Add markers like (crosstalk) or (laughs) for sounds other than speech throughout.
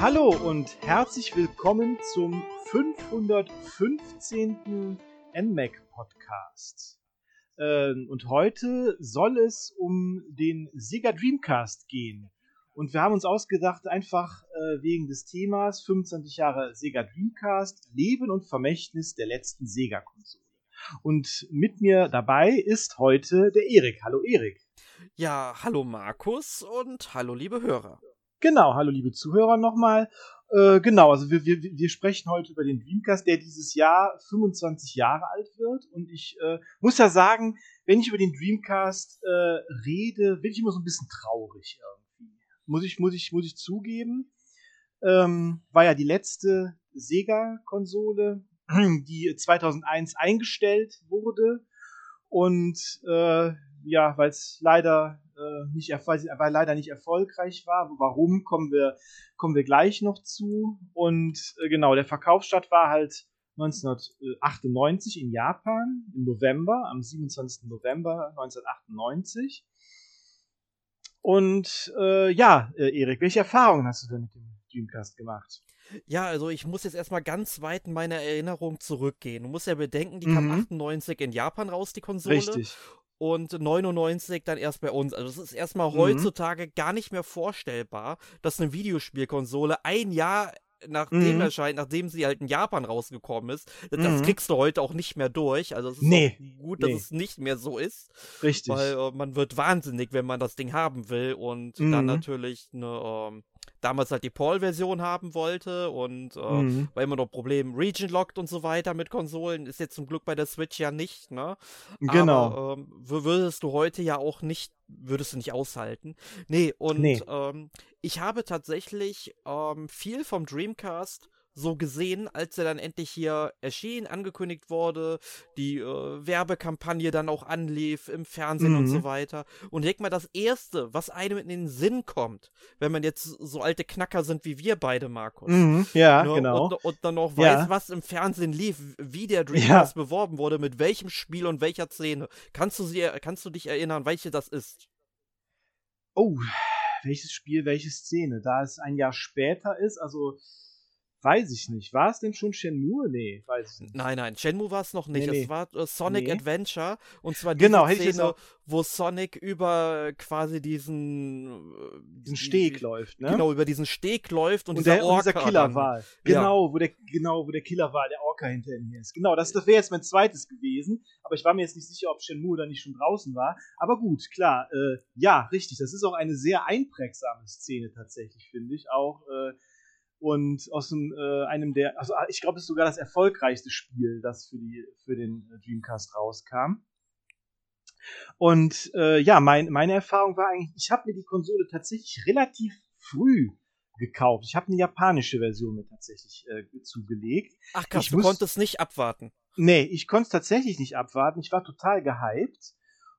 Hallo und herzlich willkommen zum 515. NMAC Podcast. Ähm, und heute soll es um den Sega Dreamcast gehen. Und wir haben uns ausgedacht, einfach äh, wegen des Themas 25 Jahre Sega Dreamcast, Leben und Vermächtnis der letzten Sega-Konsole. Und mit mir dabei ist heute der Erik. Hallo Erik. Ja, hallo Markus und hallo liebe Hörer. Genau, hallo liebe Zuhörer nochmal. Äh, genau, also wir, wir, wir sprechen heute über den Dreamcast, der dieses Jahr 25 Jahre alt wird. Und ich äh, muss ja sagen, wenn ich über den Dreamcast äh, rede, bin ich immer so ein bisschen traurig irgendwie. Muss ich, muss ich, muss ich zugeben. Ähm, war ja die letzte Sega-Konsole, (clears throat) die 2001 eingestellt wurde. Und äh, ja, weil es leider äh, nicht weil leider nicht erfolgreich war. Warum kommen wir kommen wir gleich noch zu. Und äh, genau, der Verkaufsstart war halt 1998 in Japan im November, am 27. November 1998. Und äh, ja, äh, Erik, welche Erfahrungen hast du denn mit dem Dreamcast gemacht? Ja, also ich muss jetzt erstmal ganz weit in meine Erinnerung zurückgehen. Du musst ja bedenken, die mhm. kam 98 in Japan raus, die Konsole. Richtig und 99 dann erst bei uns. Also es ist erstmal mhm. heutzutage gar nicht mehr vorstellbar, dass eine Videospielkonsole ein Jahr nachdem mhm. erscheint, nachdem sie halt in Japan rausgekommen ist, das mhm. kriegst du heute auch nicht mehr durch. Also es ist nee. gut, dass nee. es nicht mehr so ist. Richtig. Weil äh, man wird wahnsinnig, wenn man das Ding haben will und mhm. dann natürlich eine ähm, damals halt die Paul-Version haben wollte und äh, mhm. war immer noch Problem Region Locked und so weiter mit Konsolen. Ist jetzt zum Glück bei der Switch ja nicht, ne? Genau. Aber, ähm, würdest du heute ja auch nicht, würdest du nicht aushalten. Nee, und nee. Ähm, ich habe tatsächlich ähm, viel vom Dreamcast so gesehen, als er dann endlich hier erschien, angekündigt wurde, die äh, Werbekampagne dann auch anlief im Fernsehen mhm. und so weiter. Und denk mal, das Erste, was einem in den Sinn kommt, wenn man jetzt so alte Knacker sind wie wir beide, Markus. Mhm. Ja, ne? genau. Und, und, dann noch ja. weiß, was im Fernsehen lief, wie der Dreamcast ja. beworben wurde, mit welchem Spiel und welcher Szene. Kannst du, sie, kannst du dich erinnern, welche das ist? Oh, welches Spiel, welche Szene? Da es ein Jahr später ist, also Weiß ich nicht. War es denn schon Shenmue? Nee, weiß ich nicht. Nein, nein, Shenmue war es noch nicht. Nee, nee. Es war äh, Sonic nee. Adventure. Und zwar die genau, Szene, wo Sonic über quasi diesen, äh, diesen Steg läuft, ne? Genau, über diesen Steg läuft und, und dieser, der, Orca dieser Killerwal. Genau, ja. wo der, genau, wo der Killerwal, der Orca hinter ihm ist. Genau, das, das wäre jetzt mein zweites gewesen. Aber ich war mir jetzt nicht sicher, ob Shenmue da nicht schon draußen war. Aber gut, klar, äh, ja, richtig. Das ist auch eine sehr einprägsame Szene tatsächlich, finde ich. Auch, äh, und aus dem, äh, einem der, also ah, ich glaube, es ist sogar das erfolgreichste Spiel, das für, die, für den äh, Dreamcast rauskam. Und äh, ja, mein, meine Erfahrung war eigentlich, ich habe mir die Konsole tatsächlich relativ früh gekauft. Ich habe eine japanische Version mir tatsächlich äh, zugelegt. Ach krass, ich du konntest nicht abwarten. Nee, ich konnte es tatsächlich nicht abwarten. Ich war total gehypt.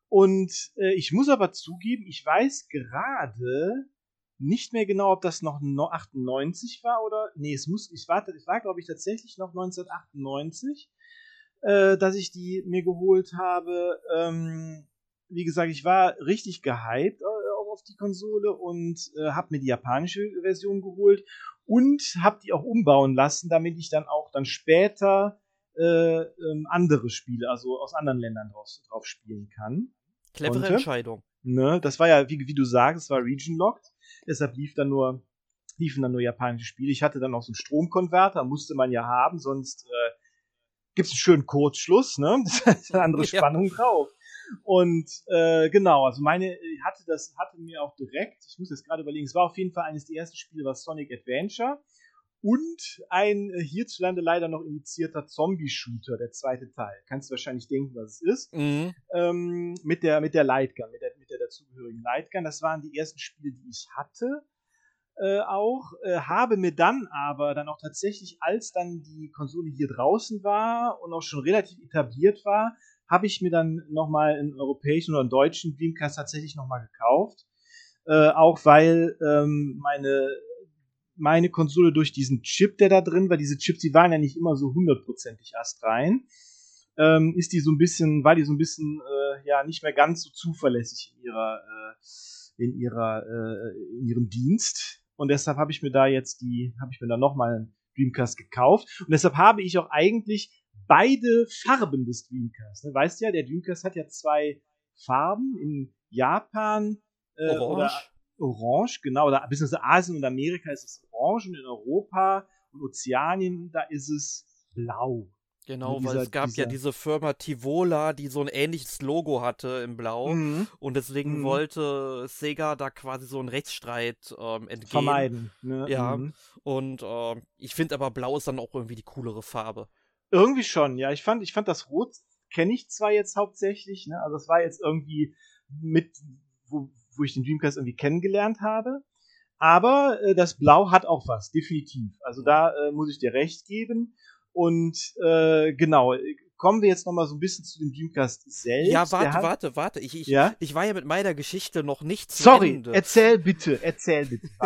Und äh, ich muss aber zugeben, ich weiß gerade, nicht mehr genau, ob das noch 98 war oder. Nee, es muss. Ich war, ich war glaube ich, tatsächlich noch 1998, äh, dass ich die mir geholt habe. Ähm, wie gesagt, ich war richtig gehypt äh, auf die Konsole und äh, habe mir die japanische Version geholt und habe die auch umbauen lassen, damit ich dann auch dann später äh, ähm, andere Spiele, also aus anderen Ländern drauf, drauf spielen kann. Clevere konnte. Entscheidung. Ne, das war ja, wie, wie du sagst, es war Region Locked. Deshalb lief dann nur, liefen dann nur japanische Spiele. Ich hatte dann auch so einen Stromkonverter, musste man ja haben, sonst äh, gibt es einen schönen Kurzschluss, ne? (laughs) Das ist eine andere Spannung ja. drauf. Und äh, genau, also meine hatte das, hatte mir auch direkt, ich muss jetzt gerade überlegen, es war auf jeden Fall eines der ersten Spiele, war Sonic Adventure und ein äh, hierzulande leider noch indizierter Zombie-Shooter, der zweite Teil. Kannst du wahrscheinlich denken, was es ist. Mhm. Ähm, mit der, mit der Lightgun, mit der, mit der dazugehörigen Lightgun. Das waren die ersten Spiele, die ich hatte. Äh, auch äh, habe mir dann aber dann auch tatsächlich, als dann die Konsole hier draußen war und auch schon relativ etabliert war, habe ich mir dann nochmal einen europäischen oder einen deutschen Dreamcast tatsächlich nochmal gekauft. Äh, auch weil ähm, meine meine Konsole durch diesen Chip, der da drin war, diese Chips, die waren ja nicht immer so hundertprozentig astrein, ähm, ist die so ein bisschen, war die so ein bisschen, äh, ja, nicht mehr ganz so zuverlässig in ihrer, äh, in ihrer, äh, in ihrem Dienst. Und deshalb habe ich mir da jetzt die, habe ich mir da nochmal einen Dreamcast gekauft. Und deshalb habe ich auch eigentlich beide Farben des Dreamcast. Ne? Weißt ja, der Dreamcast hat ja zwei Farben. In Japan äh, Orange. oder Orange, genau, oder beziehungsweise Asien und Amerika ist es Orange und in Europa und Ozeanien, da ist es Blau. Genau, weil dieser- es gab ja dieser- diese Firma Tivola, die so ein ähnliches Logo hatte im Blau. Mhm. Und deswegen Mhm. wollte Sega da quasi so einen Rechtsstreit ähm, entgehen. Vermeiden. Ne? Ja. Mhm. Und ähm, ich finde aber Blau ist dann auch irgendwie die coolere Farbe. Irgendwie schon, ja. Ich fand, ich fand das Rot kenne ich zwar jetzt hauptsächlich, ne? Also es war jetzt irgendwie mit, wo, wo ich den Dreamcast irgendwie kennengelernt habe. Aber äh, das Blau hat auch was, definitiv. Also da äh, muss ich dir recht geben. Und äh, genau, kommen wir jetzt noch mal so ein bisschen zu dem Dreamcast selbst. Ja, warte, hat, warte, warte. Ich, ich, Ja? ich war ja mit meiner Geschichte noch nicht zu Sorry, Ende. erzähl bitte, erzähl bitte. (laughs)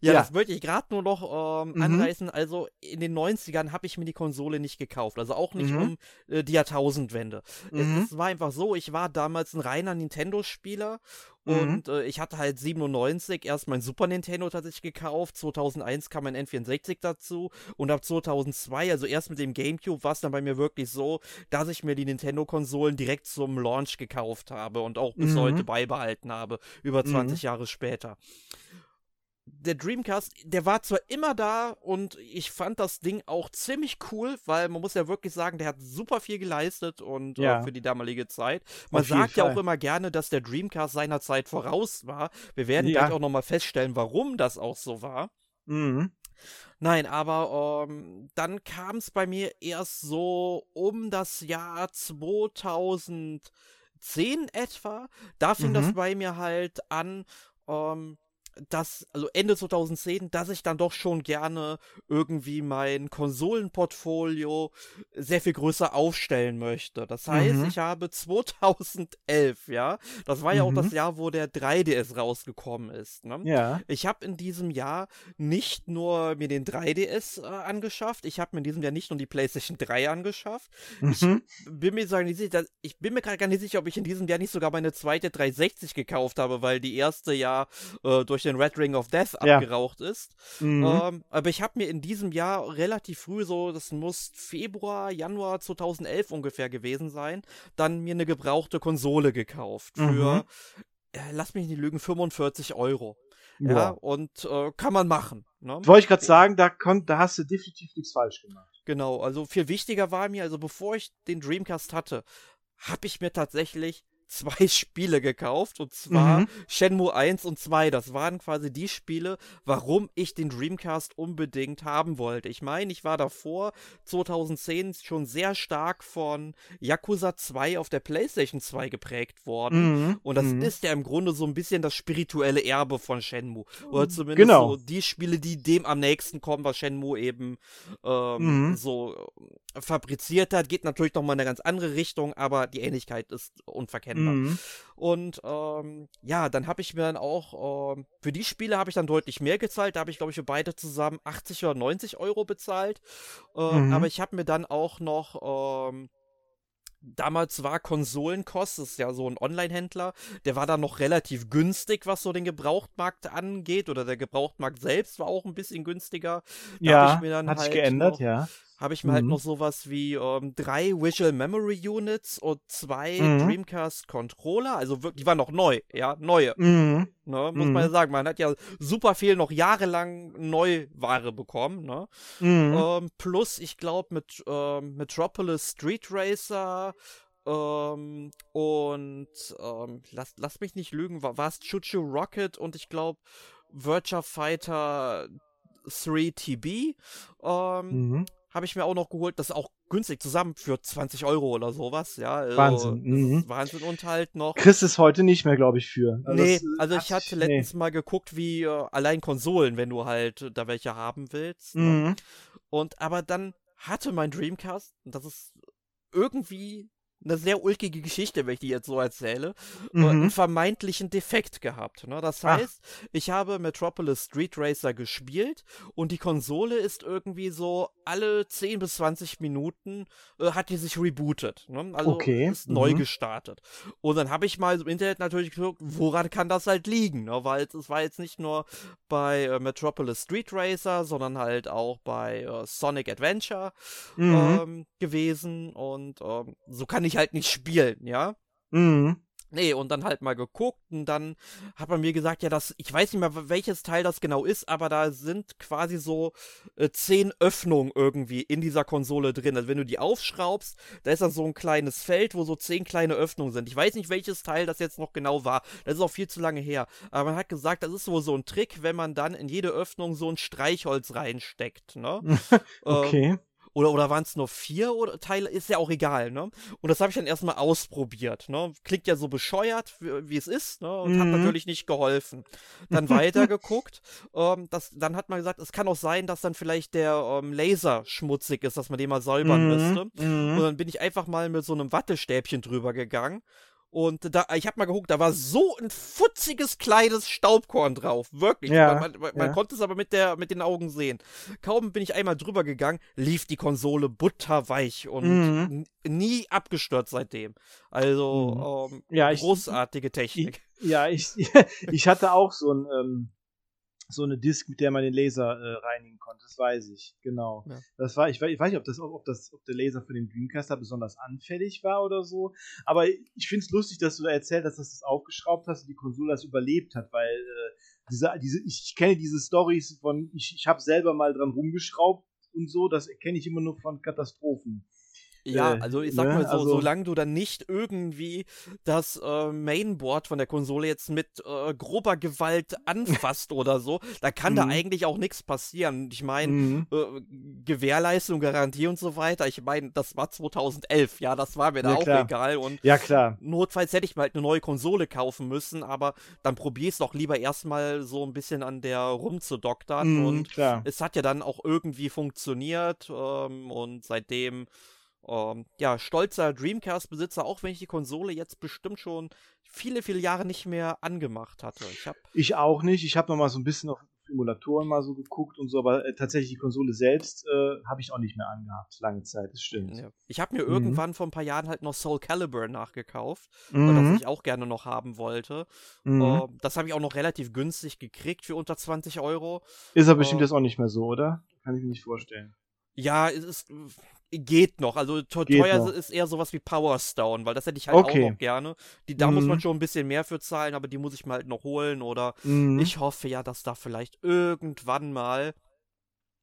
Ja, Ja. das möchte ich gerade nur noch ähm, Mhm. anreißen. Also in den 90ern habe ich mir die Konsole nicht gekauft. Also auch nicht Mhm. um äh, die Jahrtausendwende. Mhm. Es, es war einfach so, ich war damals ein reiner Nintendo-Spieler Mhm. und äh, ich hatte halt 97 erst mein Super Nintendo tatsächlich gekauft. 2001 kam mein N64 dazu und ab 2002, also erst mit dem GameCube, war es dann bei mir wirklich so, dass ich mir die Nintendo-Konsolen direkt zum Launch gekauft habe und auch bis Mhm. heute beibehalten habe, über Mhm. 20 Jahre später der Dreamcast, der war zwar immer da und ich fand das Ding auch ziemlich cool, weil man muss ja wirklich sagen, der hat super viel geleistet und Ja. äh, für die damalige Zeit. Man sagt ja Fall. auch immer gerne, dass der Dreamcast seiner Zeit voraus war. Wir werden Ja. gleich auch nochmal feststellen, warum das auch so war. Mhm. Nein, aber ähm, dann kam es bei mir erst so um das Jahr 2010 etwa. Da fing das Mhm. bei mir halt an, ähm, dass, also Ende 2010, dass ich dann doch schon gerne irgendwie mein Konsolenportfolio sehr viel größer aufstellen möchte. Das heißt, Mhm. ich habe 2011, ja, das war ja auch Mhm. das Jahr, wo der 3DS rausgekommen ist, ne? Ja. Ich habe in diesem Jahr nicht nur mir den 3DS äh, angeschafft, ich habe mir in diesem Jahr nicht nur die PlayStation 3 angeschafft. Ich Mhm. bin mir sogar nicht sicher, dass- ich bin mir gerade gar nicht sicher, ob ich in diesem Jahr nicht sogar meine zweite 360 gekauft habe, weil die erste ja äh, durch den Red Ring of Death Ja. abgeraucht ist. Mhm. Ähm, aber ich habe mir in diesem Jahr relativ früh, so das muss Februar, Januar 2011 ungefähr gewesen sein, dann mir eine gebrauchte Konsole gekauft Mhm. für, äh, lass mich nicht lügen, 45 Euro. Ja, Boah. und äh, kann man machen. Ne? Wollte ich gerade sagen, da, kon, da hast du definitiv nichts falsch gemacht. Genau, also viel wichtiger war mir, also bevor ich den Dreamcast hatte, habe ich mir tatsächlich zwei (laughs) Spiele gekauft und zwar Mhm. Shenmue 1 und 2. Das waren quasi die Spiele, warum ich den Dreamcast unbedingt haben wollte. Ich meine, ich war davor 2010 schon sehr stark von Yakuza 2 auf der PlayStation 2 geprägt worden. Mhm. Und das Mhm. ist ja im Grunde so ein bisschen das spirituelle Erbe von Shenmue. Oder zumindest Genau. so die Spiele, die dem am nächsten kommen, was Shenmue eben ähm, Mhm. so äh, fabriziert hat. Geht natürlich noch mal in eine ganz andere Richtung, aber die Ähnlichkeit ist unverkennbar. Mhm. Und ähm, ja, dann habe ich mir dann auch, ähm, für die Spiele habe ich dann deutlich mehr gezahlt. Da habe ich, glaube ich, für beide zusammen 80 oder 90 Euro bezahlt. Ähm, Mhm. Aber ich habe mir dann auch noch, ähm, damals war Konsolenkost, das ist ja so ein Online-Händler, der war dann noch relativ günstig, was so den Gebrauchtmarkt angeht. Oder der Gebrauchtmarkt selbst war auch ein bisschen günstiger. Da Ja, hat sich halt geändert, noch, ja. Habe ich mir halt Mhm. noch sowas wie ähm, drei Visual Memory Units und zwei Mhm. Dreamcast Controller, also wirklich, die waren noch neu, ja, neue, Mhm. ne, muss Mhm. man ja sagen, man hat ja super viel noch jahrelang Neuware bekommen, ne, Mhm. ähm, plus, ich glaube, mit ähm, Metropolis Street Racer ähm, und ähm, lass, lass mich nicht lügen, war es Chuchu Rocket und ich glaube Virtua Fighter 3 TB ähm, Mhm. Habe ich mir auch noch geholt, das ist auch günstig zusammen für 20 Euro oder sowas, ja. Also, Wahnsinn, mhm. ist Wahnsinn und halt noch. Kriegst es heute nicht mehr, glaube ich, für. nee, das, äh, also ich hatte letztens mal geguckt, wie äh, allein Konsolen, wenn du halt da welche haben willst. Nee. Ne? Mhm. Und aber dann hatte mein Dreamcast, und das ist irgendwie eine sehr ulkige Geschichte, wenn ich die jetzt so erzähle, äh, mhm. einen vermeintlichen Defekt gehabt. Ne? Das heißt, Ach. ich habe Metropolis Street Racer gespielt und die Konsole ist irgendwie so alle 10 bis 20 Minuten äh, hat die sich rebootet. Ne? Also okay. ist mhm. neu gestartet. Und dann habe ich mal im Internet natürlich geguckt, woran kann das halt liegen? Ne? Weil es war jetzt nicht nur bei äh, Metropolis Street Racer, sondern halt auch bei äh, Sonic Adventure mhm. ähm, gewesen. Und ähm, so kann ich halt nicht spielen, ja. Mhm. Nee, und dann halt mal geguckt und dann hat man mir gesagt, ja, das, ich weiß nicht mehr, welches Teil das genau ist, aber da sind quasi so äh, zehn Öffnungen irgendwie in dieser Konsole drin. Also wenn du die aufschraubst, da ist dann so ein kleines Feld, wo so zehn kleine Öffnungen sind. Ich weiß nicht, welches Teil das jetzt noch genau war. Das ist auch viel zu lange her. Aber man hat gesagt, das ist wohl so ein Trick, wenn man dann in jede Öffnung so ein Streichholz reinsteckt, ne? (laughs) okay. Ähm, oder, oder waren es nur vier oder Teile? Ist ja auch egal, ne? Und das habe ich dann erstmal ausprobiert, ne? Klingt ja so bescheuert, wie, wie es ist, ne? Und mhm. hat natürlich nicht geholfen. Dann weitergeguckt. (laughs) ähm, das, dann hat man gesagt, es kann auch sein, dass dann vielleicht der ähm, Laser schmutzig ist, dass man den mal säubern mhm. müsste. Mhm. Und dann bin ich einfach mal mit so einem Wattestäbchen drüber gegangen und da, ich habe mal geguckt, da war so ein futziges kleines Staubkorn drauf. Wirklich. Ja, man, man, man konnte es aber mit, der, mit den Augen sehen. Kaum bin ich einmal drüber gegangen, lief die Konsole butterweich und mhm. nie abgestürzt seitdem. Also mhm. ähm, ja, ich, großartige Technik. Ich, ja, ich, (laughs) ich hatte auch so ein. Ähm so eine Disk, mit der man den Laser äh, reinigen konnte. Das weiß ich, genau. Ja. Das war, ich, ich weiß nicht, ob das, ob das, ob der Laser für den Dreamcaster besonders anfällig war oder so. Aber ich finde es lustig, dass du da erzählt hast, dass du das aufgeschraubt hast und die Konsole das überlebt hat, weil äh, diese, diese, ich, ich kenne diese Stories von, ich, ich habe selber mal dran rumgeschraubt und so, das kenne ich immer nur von Katastrophen. Ja, äh, also ich sag ne? mal so, also, solange du dann nicht irgendwie das äh, Mainboard von der Konsole jetzt mit äh, grober Gewalt anfasst (laughs) oder so, da kann da mhm. eigentlich auch nichts passieren. Ich meine, mhm. äh, Gewährleistung, Garantie und so weiter, ich meine, das war 2011, ja, das war mir da ja, auch klar. egal. Und ja, klar. notfalls hätte ich mir halt eine neue Konsole kaufen müssen, aber dann probier's doch lieber erstmal so ein bisschen an der rumzudoktern. Mhm, und klar. es hat ja dann auch irgendwie funktioniert ähm, und seitdem ähm, ja, stolzer Dreamcast-Besitzer, auch wenn ich die Konsole jetzt bestimmt schon viele, viele Jahre nicht mehr angemacht hatte. Ich, hab ich auch nicht. Ich habe noch mal so ein bisschen auf Emulatoren mal so geguckt und so, aber äh, tatsächlich die Konsole selbst äh, habe ich auch nicht mehr angehabt, lange Zeit, das stimmt. Ja. Ich habe mir mhm. irgendwann vor ein paar Jahren halt noch Soul Calibur nachgekauft, mhm. das ich auch gerne noch haben wollte. Mhm. Uh, das habe ich auch noch relativ günstig gekriegt für unter 20 Euro. Ist aber uh, bestimmt jetzt auch nicht mehr so, oder? Kann ich mir nicht vorstellen. Ja, es ist geht noch. Also teuer noch. ist eher sowas wie Power Stone, weil das hätte ich halt okay. auch noch gerne. Die, da mhm. muss man mhm. schon ein bisschen mehr für zahlen, aber die muss ich mal halt noch holen. Oder mhm. ich hoffe ja, dass da vielleicht irgendwann mal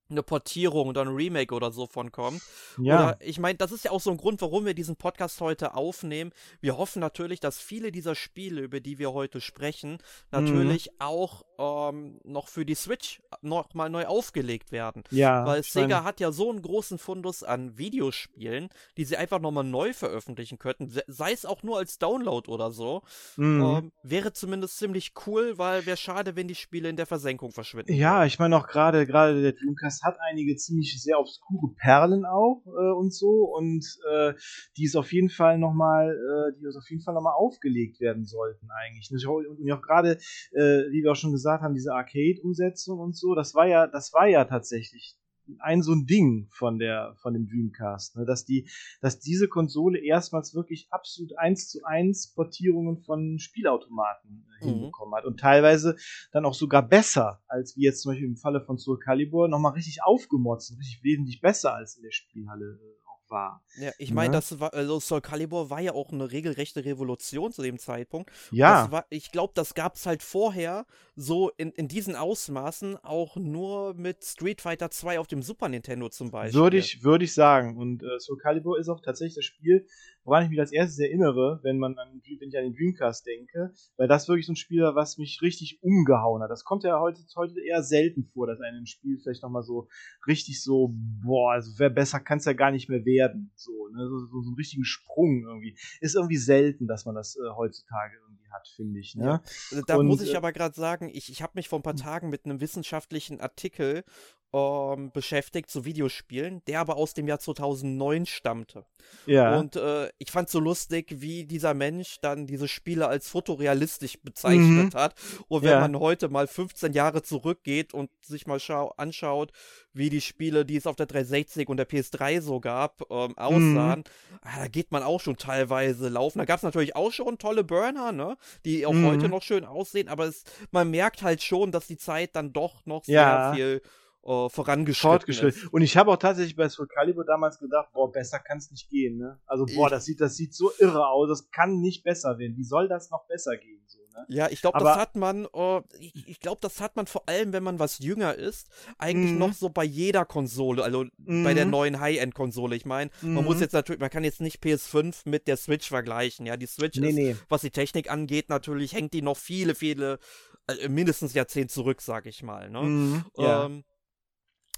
eine Portierung oder ein Remake oder so von kommt. Ja. Oder ich meine, das ist ja auch so ein Grund, warum wir diesen Podcast heute aufnehmen. Wir hoffen natürlich, dass viele dieser Spiele, über die wir heute sprechen, natürlich mhm. auch ähm, noch für die Switch nochmal neu aufgelegt werden. Ja. Weil Sega hat ja so einen großen Fundus an Videospielen, die sie einfach nochmal neu veröffentlichen könnten, sei es auch nur als Download oder so. Mhm. Ähm, wäre zumindest ziemlich cool, weil wäre schade, wenn die Spiele in der Versenkung verschwinden. Ja, ich meine auch gerade gerade der Dreamcast hat einige ziemlich sehr obskure Perlen auch äh, und so und äh, die ist auf jeden Fall nochmal, äh, die ist auf jeden Fall nochmal aufgelegt werden sollten eigentlich. Und auch gerade, äh, wie wir auch schon gesagt haben, diese Arcade-Umsetzung und so, das war ja, das war ja tatsächlich ein so ein Ding von der von dem Dreamcast, ne? dass die, dass diese Konsole erstmals wirklich absolut eins zu eins Portierungen von Spielautomaten äh, mhm. hinbekommen hat und teilweise dann auch sogar besser als wie jetzt zum Beispiel im Falle von Soul Calibur nochmal richtig aufgemotzt, richtig wesentlich besser als in der Spielhalle äh, war. Ja, ich meine, ne? das war, also Soul Calibur war ja auch eine regelrechte Revolution zu dem Zeitpunkt. Ja. War, ich glaube, das gab es halt vorher so in, in diesen Ausmaßen auch nur mit Street Fighter 2 auf dem Super Nintendo zum Beispiel. Würde ich, würde ich sagen. Und äh, Soul Calibur ist auch tatsächlich das Spiel, woran ich mich als erstes erinnere, wenn man an, wenn ich an den Dreamcast denke, weil das wirklich so ein Spiel war, was mich richtig umgehauen hat. Das kommt ja heute, heute eher selten vor, dass ein Spiel vielleicht nochmal so richtig so, boah, also wer besser kann es ja gar nicht mehr werden. So, ne? so, so, so einen richtigen Sprung irgendwie. Ist irgendwie selten, dass man das äh, heutzutage hat, finde ich. Ne? Ja. Also da und, muss ich äh aber gerade sagen, ich, ich habe mich vor ein paar hm. Tagen mit einem wissenschaftlichen Artikel ähm, beschäftigt zu Videospielen, der aber aus dem Jahr 2009 stammte. Ja. Und äh, ich fand so lustig, wie dieser Mensch dann diese Spiele als fotorealistisch bezeichnet mhm. hat. Und wenn ja. man heute mal 15 Jahre zurückgeht und sich mal anschaut, wie die Spiele, die es auf der 360 und der PS3 so gab, ähm, aussahen, mhm. da geht man auch schon teilweise laufen. Da gab es natürlich auch schon tolle Burner, ne? Die auch mhm. heute noch schön aussehen, aber es, man merkt halt schon, dass die Zeit dann doch noch sehr ja. viel äh, vorangeschritten ist. Und ich habe auch tatsächlich bei Soul Calibur damals gedacht, boah, besser kann es nicht gehen. Ne? Also, boah, das sieht, das sieht so irre aus, das kann nicht besser werden. Wie soll das noch besser gehen? So, ne? Ja, ich glaube, das hat man, äh, ich, ich glaube, das hat man vor allem, wenn man was jünger ist, eigentlich mhm. noch so bei jeder Konsole, also bei der mhm. neuen High-End-Konsole. Ich meine, man muss mhm. jetzt natürlich, man kann jetzt nicht PS5 mit der Switch vergleichen. Ja, die Switch nee, ist, nee. was die Technik angeht, natürlich hängt die noch viele, viele, äh, mindestens Jahrzehnt zurück, sag ich mal. Ne? Mhm. Ja.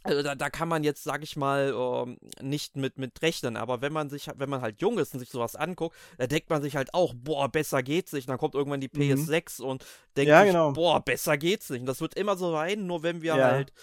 Also da, da kann man jetzt, sag ich mal, ähm, nicht mit, mit rechnen. Aber wenn man sich, wenn man halt jung ist und sich sowas anguckt, da denkt man sich halt auch, boah, besser geht's nicht. Und dann kommt irgendwann die PS6 mhm. und denkt ja, sich, genau. boah, besser geht's nicht. Und das wird immer so sein, nur wenn wir ja. halt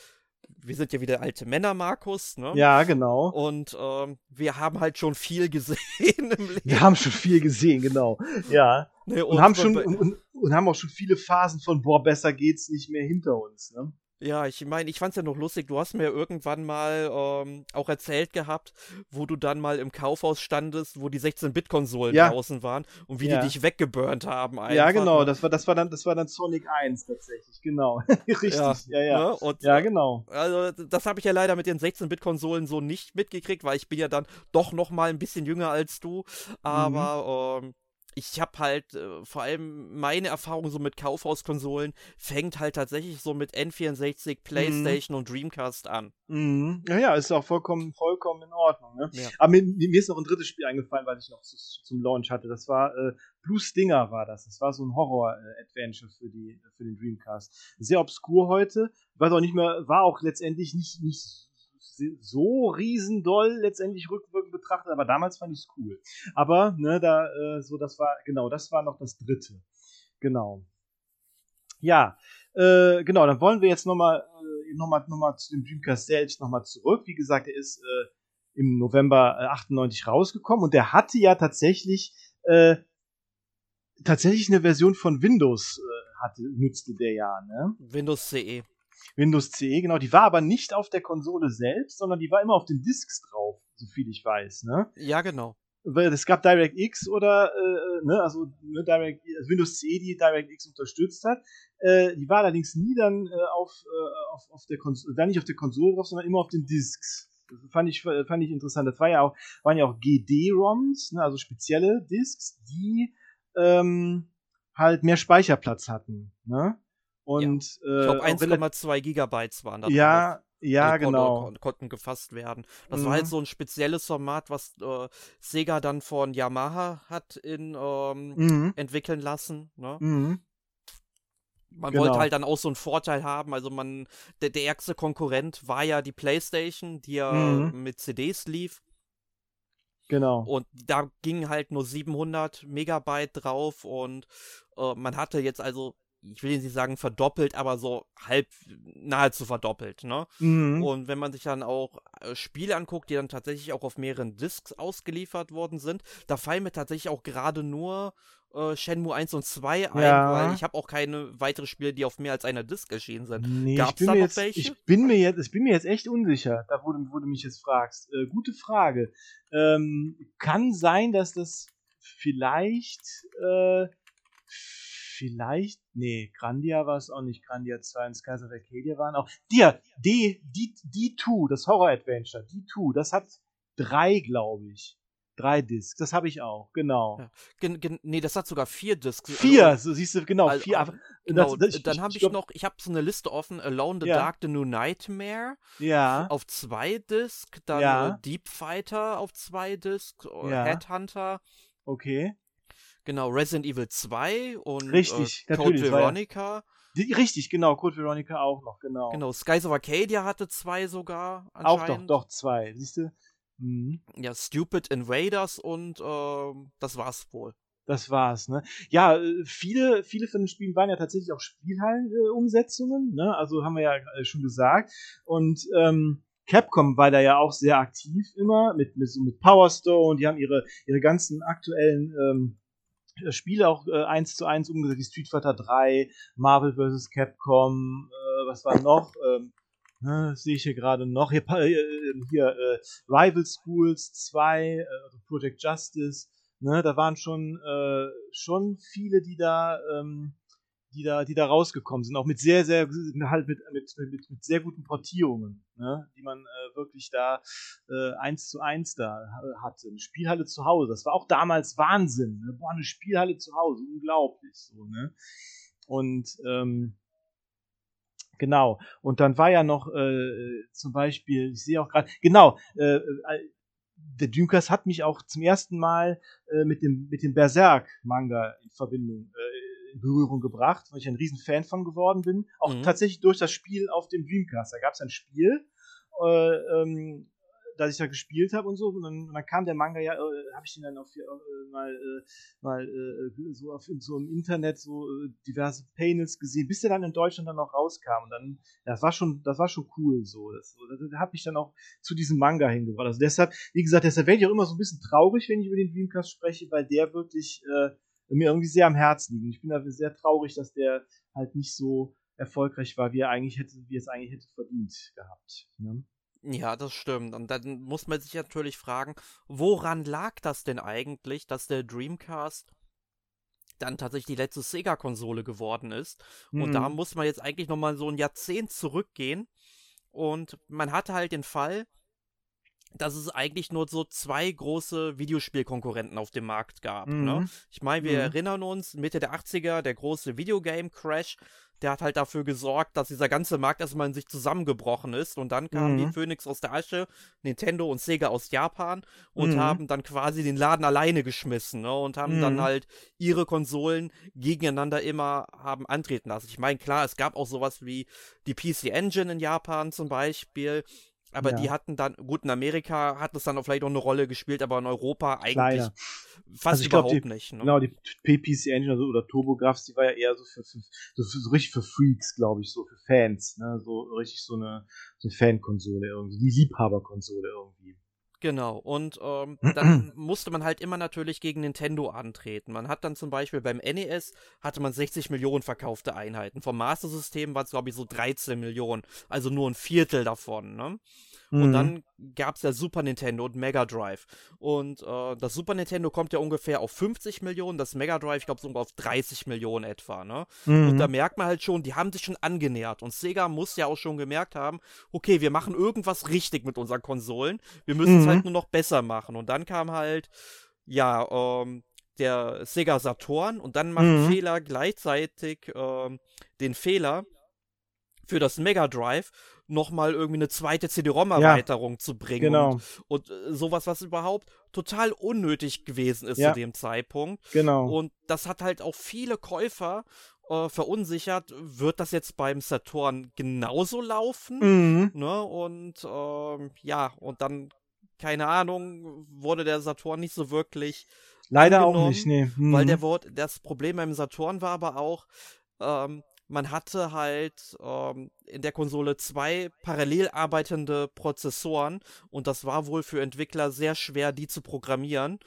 wir sind ja wieder alte Männer, Markus, ne? Ja, genau. Und ähm, wir haben halt schon viel gesehen (laughs) im Leben. Wir haben schon viel gesehen, genau. Ja. Nee, und, und, haben schon und, und, haben auch schon viele Phasen von boah, besser geht's nicht mehr hinter uns, ne? Ja, ich meine, ich fand's ja noch lustig. Du hast mir irgendwann mal ähm, auch erzählt gehabt, wo du dann mal im Kaufhaus standest, wo die 16-Bit-Konsolen ja. draußen waren und wie ja. die dich weggeburnt haben. Einfach. Ja, genau. Ne? Das war, das war dann, das war dann Sonic 1 tatsächlich. Genau. (laughs) Richtig. Ja, ja. Ja, ne? und, ja genau. Also das habe ich ja leider mit den 16-Bit-Konsolen so nicht mitgekriegt, weil ich bin ja dann doch noch mal ein bisschen jünger als du. Aber mhm. ähm, ich habe halt äh, vor allem meine Erfahrung so mit Kaufhauskonsolen fängt halt tatsächlich so mit N64, mhm. PlayStation mhm. und Dreamcast an. Mhm. Ja, ja, ist auch vollkommen, vollkommen in Ordnung. Ne? Ja. Aber mir, mir, ist noch ein drittes Spiel eingefallen, was ich noch zu, zum Launch hatte. Das war äh, Blue Stinger war das. Das war so ein Horror-Adventure für, die, für den Dreamcast. Sehr obskur heute. Ich weiß auch nicht mehr, war auch letztendlich nicht, nicht so riesendoll letztendlich rückwirkend betrachtet, aber damals fand ich es cool. Aber, ne, da, äh, so, das war, genau, das war noch das dritte. Genau. Ja, äh, genau, dann wollen wir jetzt nochmal äh, noch mal, noch mal zu dem Dreamcast selbst nochmal zurück. Wie gesagt, er ist äh, im November äh, 98 rausgekommen und der hatte ja tatsächlich äh, tatsächlich eine Version von Windows äh, hatte, nutzte der ja, ne? Windows CE. Windows CE, genau. Die war aber nicht auf der Konsole selbst, sondern die war immer auf den Disks drauf, so viel ich weiß, ne? Ja, genau. Weil es gab DirectX oder, äh, ne, also ne, Direct, also Windows CE, die DirectX unterstützt hat. Äh, die war allerdings nie dann äh, auf, äh, auf, auf der Konsole, dann nicht auf der Konsole drauf, sondern immer auf den Disks. Das fand ich, fand ich interessant. Das war ja auch, waren ja auch GD-ROMs, ne, also spezielle Disks, die ähm, halt mehr Speicherplatz hatten. Ne? Und, ja. Ich glaube, 1,2 Gigabytes waren da. Ja, ja, äh, genau. Konnten, konnten gefasst werden. Das mhm. war halt mhm. so ein spezielles Format, was äh, Sega dann von Yamaha hat in, ähm, mhm. entwickeln lassen. Ne? Mhm. Man genau. wollte halt dann auch so einen Vorteil haben. Also man, der, der ärgste Konkurrent war ja die PlayStation, die ja mhm. mit CDs lief. Genau. Und da ging halt nur 700 Megabyte drauf und äh, man hatte jetzt also ich will nicht sagen verdoppelt, aber so halb nahezu verdoppelt, ne? Mhm. Und wenn man sich dann auch äh, Spiele anguckt, die dann tatsächlich auch auf mehreren Discs ausgeliefert worden sind, da fallen mir tatsächlich auch gerade nur äh, Shenmue 1 und 2 ein, ja. weil ich habe auch keine weiteren Spiele, die auf mehr als einer Disc erschienen sind. Nee, Gab's da noch jetzt, welche? Ich bin mir jetzt, ich bin mir jetzt echt unsicher, da wo, wo du mich jetzt fragst. Äh, gute Frage. Ähm, kann sein, dass das vielleicht äh, vielleicht, nee, Grandia war es auch nicht, Grandia 2 und Skies of Arcadia waren auch. Dir, D, D, D2, das Horror-Adventure, D2, das hat drei, glaube ich. Drei Discs, das habe ich auch, genau. Ja. Gen, gen, nee, das hat sogar vier Discs. Vier, also, so siehst du, genau, also, vier. Genau, das, das, dann habe ich, ich, noch, ich habe so eine Liste offen, Alone the ja. Dark, The New Nightmare. Ja. Auf zwei Discs, dann ja. äh, Deep Fighter auf zwei Discs, äh, ja. Headhunter. Okay. Genau, Resident Evil 2 und richtig, äh, Code Veronica. Die, richtig, genau, Code Veronica auch noch, genau. Genau, Skies of Arcadia hatte zwei sogar. Auch doch, doch, zwei, siehst du? Mhm. Ja, Stupid Invaders und äh, das war's wohl. Das war's, ne? Ja, äh, viele, viele von den Spielen waren ja tatsächlich auch Spielhallen-Umsetzungen, ne? Also haben wir ja äh, schon gesagt. Und ähm, Capcom war da ja auch sehr aktiv immer mit, mit, so mit Power Stone. Die haben ihre, ihre ganzen aktuellen ähm, Spiele auch äh, eins zu eins umgesetzt, wie Street Fighter 3, Marvel vs. Capcom, äh, was war noch? Ähm, ne, sehe ich hier gerade noch. Hier, äh, hier äh, Rival Schools 2, äh, also Project Justice. Ne, da waren schon, äh, schon viele, die da, ähm, die da, die da rausgekommen sind, auch mit sehr, sehr, halt mit, mit, mit, mit sehr guten Portierungen, ne, die man äh, wirklich da äh, eins zu eins da hatte. Eine Spielhalle zu Hause, das war auch damals Wahnsinn. Ne? Boah, eine Spielhalle zu Hause, unglaublich so, ne? Und ähm, genau. Und dann war ja noch äh, zum Beispiel, ich sehe auch gerade, genau, äh, äh der Dreamcast hat mich auch zum ersten Mal äh, mit dem, mit dem Berserk-Manga in Verbindung, äh, in Berührung gebracht, weil ich ein riesen Fan von geworden bin. Auch mhm. tatsächlich durch das Spiel auf dem Dreamcast. Da gab es ein Spiel, äh, ähm, dass ich da gespielt habe und so. Und dann, und dann, kam der Manga ja, äh, habe ich den dann auf, äh, mal, äh, mal äh, so auf in so im Internet so äh, diverse Panels gesehen, bis der dann in Deutschland dann noch rauskam. Und dann, ja, das war schon, das war schon cool so. Das, so, das, das hat mich dann auch zu diesem Manga hingebracht. Also deshalb, wie gesagt, deshalb werde ich auch immer so ein bisschen traurig, wenn ich über den Dreamcast spreche, weil der wirklich äh, mir irgendwie sehr am Herzen liegt. Und ich bin da sehr traurig, dass der halt nicht so erfolgreich war, wie er eigentlich hätte, wie es eigentlich hätte verdient gehabt. Ne? Ja, das stimmt. Und dann muss man sich natürlich fragen, woran lag das denn eigentlich, dass der Dreamcast dann tatsächlich die letzte Sega-Konsole geworden ist? Mhm. Und da mhm. muss man jetzt eigentlich nochmal so ein Jahrzehnt zurückgehen. Und man hatte halt den Fall, dass es eigentlich nur so zwei große Videospielkonkurrenten auf dem Markt gab. Ne? Mhm. Ne? Ich meine, wir mhm. erinnern uns, Mitte der 80er, der große Videogame-Crash, der hat halt dafür gesorgt, dass dieser ganze Markt erstmal in sich zusammengebrochen ist. Und dann kamen mhm. die Phoenix aus der Asche, Nintendo und Sega aus Japan und mhm. haben dann quasi den Laden alleine geschmissen ne? und haben mhm. dann halt ihre Konsolen gegeneinander immer haben antreten lassen. Ich meine, klar, es gab auch sowas wie die PC Engine in Japan zum Beispiel. Aber ja. die hatten dann, gut, in Amerika hat es dann auch vielleicht auch eine Rolle gespielt, aber in Europa eigentlich Kleiner. fast also überhaupt glaub, die, nicht. Ne? Genau, die PPC Engine also, oder TurboGrafx, die war ja eher so für, für so, für, so richtig für Freaks, glaube ich, so für Fans, ne? So richtig so eine, so eine Fankonsole irgendwie, die Liebhaberkonsole irgendwie. Genau, und ähm, dann musste man halt immer natürlich gegen Nintendo antreten. Man hat dann zum Beispiel beim NES hatte man 60 Millionen verkaufte Einheiten. Vom Master System waren es, glaube ich, so 13 Millionen. Also nur ein Viertel davon, ne? Mhm. Und dann gab es ja Super Nintendo und Mega Drive. Und äh, das Super Nintendo kommt ja ungefähr auf 50 Millionen, das Mega Drive, ich glaube, so auf 30 Millionen etwa. Ne? Mhm. Und da merkt man halt schon, die haben sich schon angenähert. Und Sega muss ja auch schon gemerkt haben, okay, wir machen irgendwas richtig mit unseren Konsolen. Wir müssen es mhm. halt nur noch besser machen. Und dann kam halt, ja, ähm, der Sega Saturn und dann macht mhm. Fehler gleichzeitig ähm, den Fehler für das Mega Drive nochmal irgendwie eine zweite CD-ROM-Erweiterung ja, zu bringen. Genau. Und, und äh, sowas, was überhaupt total unnötig gewesen ist ja. zu dem Zeitpunkt. Genau. Und das hat halt auch viele Käufer äh, verunsichert. Wird das jetzt beim Saturn genauso laufen? Mhm. Ne? Und äh, ja, und dann, keine Ahnung, wurde der Saturn nicht so wirklich. Leider auch nicht, nee. Mhm. Weil der Wort, das Problem beim Saturn war aber auch, ähm, man hatte halt ähm, in der Konsole zwei parallel arbeitende Prozessoren und das war wohl für Entwickler sehr schwer, die zu programmieren.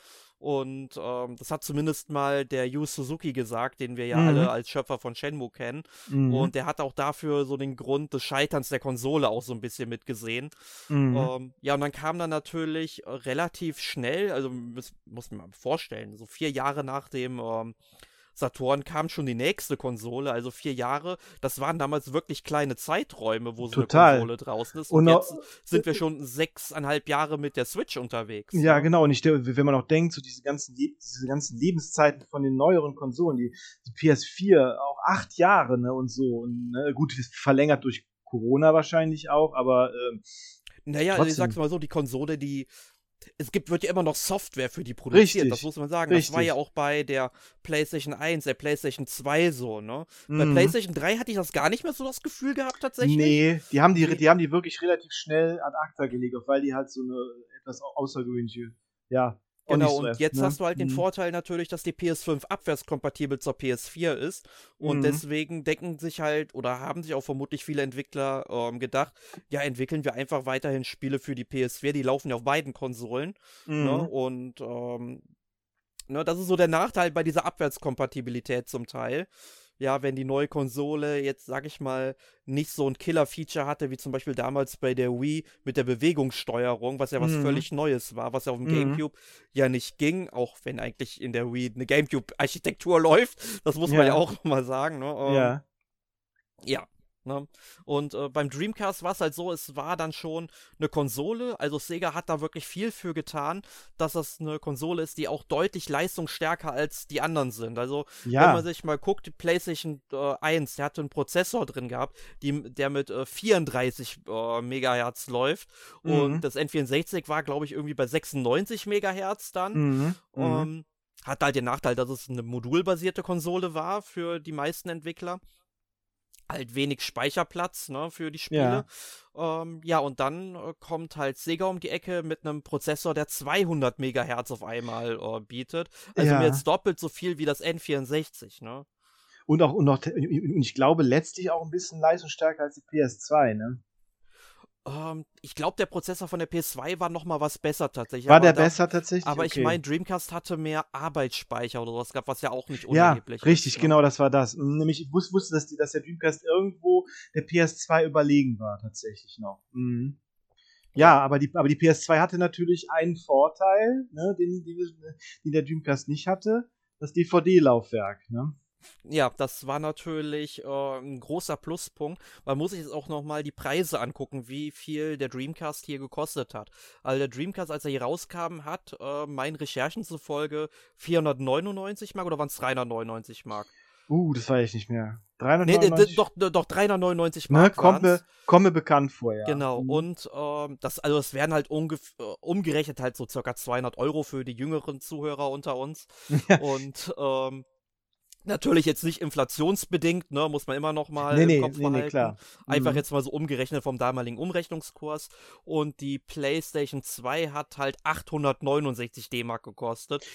Und ähm, das hat zumindest mal der Yu Suzuki gesagt, den wir ja mhm. alle als Schöpfer von Shenmue kennen. Mhm. Und der hat auch dafür so den Grund des Scheiterns der Konsole auch so ein bisschen mitgesehen. Mhm. Ähm, ja, und dann kam dann natürlich relativ schnell, also muss, muss man mal vorstellen, so vier Jahre nach dem ähm, Saturn kam schon die nächste Konsole, also vier Jahre. Das waren damals wirklich kleine Zeiträume, wo so Total. eine Konsole draußen ist. Und, und jetzt sind wir schon sechseinhalb Jahre mit der Switch unterwegs. Ja, ne? genau. Und ich, wenn man auch denkt, so diese ganzen, diese ganzen Lebenszeiten von den neueren Konsolen, die, die PS4 auch acht Jahre, ne, und so. Und ne, gut, verlängert durch Corona wahrscheinlich auch, aber ähm, naja, trotzdem. ich sag's mal so, die Konsole, die es gibt, wird ja immer noch Software für die produziert, Richtig. das muss man sagen. Richtig. Das war ja auch bei der PlayStation 1, der PlayStation 2 so, ne? Mhm. Bei PlayStation 3 hatte ich das gar nicht mehr so das Gefühl gehabt, tatsächlich. Nee, die haben die, die haben die wirklich relativ schnell ad acta gelegt, weil die halt so eine etwas außergewöhnliche, ja, Genau, und jetzt ne? hast du halt den mhm. Vorteil natürlich, dass die PS5 abwärtskompatibel zur PS4 ist. Und mhm. deswegen denken sich halt, oder haben sich auch vermutlich viele Entwickler ähm, gedacht, ja, entwickeln wir einfach weiterhin Spiele für die PS4, die laufen ja auf beiden Konsolen. Ne? Mhm. Ne? Und ähm, ne, das ist so der Nachteil bei dieser Abwärtskompatibilität zum Teil ja, wenn die neue Konsole jetzt, sag ich mal, nicht so ein Killer-Feature hatte, wie zum Beispiel damals bei der Wii mit der Bewegungssteuerung, was ja was mhm. völlig Neues war, was ja auf dem mhm. GameCube ja nicht ging, auch wenn eigentlich in der Wii eine GameCube-Architektur (laughs) läuft. Das muss ja. man ja auch mal sagen, ne? Um, ja. Ähm, ja, Ne? Und äh, beim Dreamcast war es halt so, es war dann schon eine Konsole, also Sega hat da wirklich viel für getan, dass das eine Konsole ist, die auch deutlich leistungsstärker als die anderen sind. Also ja. wenn man sich mal guckt, die PlayStation äh, 1, der hatte einen Prozessor drin gehabt, die, der mit äh, 34 äh, Megahertz läuft mhm. und das N64 war, glaube ich, irgendwie bei 96 Megahertz dann. Mhm. mhm. Ähm, hat halt den Nachteil, dass es eine modulbasierte Konsole war für die meisten Entwickler halt wenig Speicherplatz ne, für die Spiele. Ja, ähm, ja und dann äh, kommt halt Sega um die Ecke mit einem Prozessor, der 200 Megahertz auf einmal äh, bietet. Also ja. jetzt doppelt so viel wie das N64, ne? Und auch, und auch, und ich glaube letztlich auch ein bisschen leistungsstärker als die PS2, ne? Ähm, ich glaube, der Prozessor von der PS2 war noch mal was besser tatsächlich. War der da, besser tatsächlich? Aber okay. ich meine, Dreamcast hatte mehr Arbeitsspeicher oder sowas gehabt, was ja auch nicht unerheblich ja, richtig, ist, ne? genau, das war das. Nämlich, ich wusste, dass, die, dass der Dreamcast irgendwo der PS2 überlegen war, tatsächlich noch. Mhm. Ja, aber die, aber die PS2 hatte natürlich einen Vorteil, ne, den, den, den der Dreamcast nicht hatte, das DVD-Laufwerk. Ne? Ja, das war natürlich äh, ein großer Pluspunkt. Man muss sich jetzt auch nochmal die Preise angucken, wie viel der Dreamcast hier gekostet hat. Also der Dreamcast, als er hier rauskam, hat äh, meinen Recherchen zufolge 499 Mark oder waren es 399 Mark? Uh, das weiß ich nicht mehr. 399? Nee, doch, doch 399 ne, Mark. Ne, kommt, mir, kommt mir bekannt vor, ja. Genau, mhm. und ähm, das, also das wären halt äh, umgerechnet halt so circa 200 Euro für die jüngeren Zuhörer unter uns. (laughs) und ähm, Natürlich jetzt nicht inflationsbedingt, ne, muss man immer noch mal nee, im Kopf nee, behalten. Nee, klar. Einfach mhm. jetzt mal so umgerechnet vom damaligen Umrechnungskurs. Und die PlayStation 2 hat halt 869 D-Mark gekostet.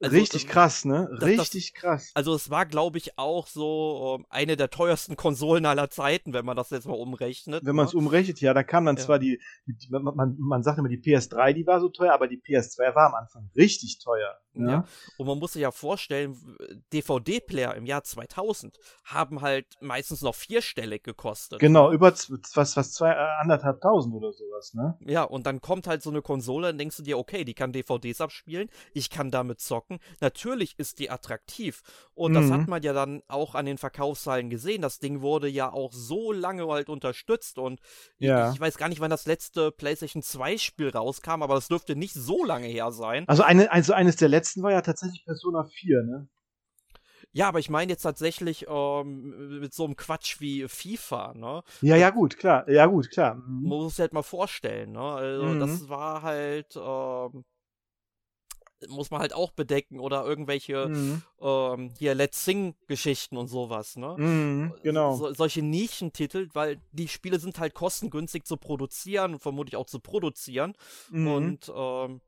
Also, Richtig ähm, krass, ne? Richtig das, krass. Also es war, glaube ich, auch so ähm, eine der teuersten Konsolen aller Zeiten, wenn man das jetzt mal umrechnet. Wenn man es ne? umrechnet, ja, da kam dann ja. zwar die, die, die man, man sagt immer, die PS3, die war so teuer, aber die PS2 war am Anfang richtig teuer. Ja. ja. Und man muss sich ja vorstellen, DVD-Player im Jahr 2000 haben halt meistens noch vierstellig gekostet. Genau, über was, was zwei, äh, anderthalbtausend oder sowas, ne? Ja, und dann kommt halt so eine Konsole und denkst du dir, okay, die kann DVDs abspielen, ich kann damit zocken. Natürlich ist die attraktiv. Und mhm. das hat mhm. man ja dann auch an den Verkaufszahlen gesehen. Das Ding wurde ja auch so lange halt unterstützt und ja. ich, ich weiß gar nicht, wann das letzte PlayStation 2 Spiel rauskam, aber das dürfte nicht so lange her sein. Also, eine, also eines der letzten letzten war ja tatsächlich Persona 4, ne? Ja, aber ich meine jetzt tatsächlich ähm, mit so einem Quatsch wie FIFA, ne? Ja, ja, gut, klar. Ja, gut, klar. Mhm. Man muss sich halt mal vorstellen, ne? Also, mhm. das war halt, ähm, muss man halt auch bedecken oder irgendwelche mhm. ähm, hier Let's Sing-Geschichten und sowas, ne? Mhm, genau. So, solche Nischentitel, weil die Spiele sind halt kostengünstig zu produzieren und vermutlich auch zu produzieren. Mhm. Und ähm,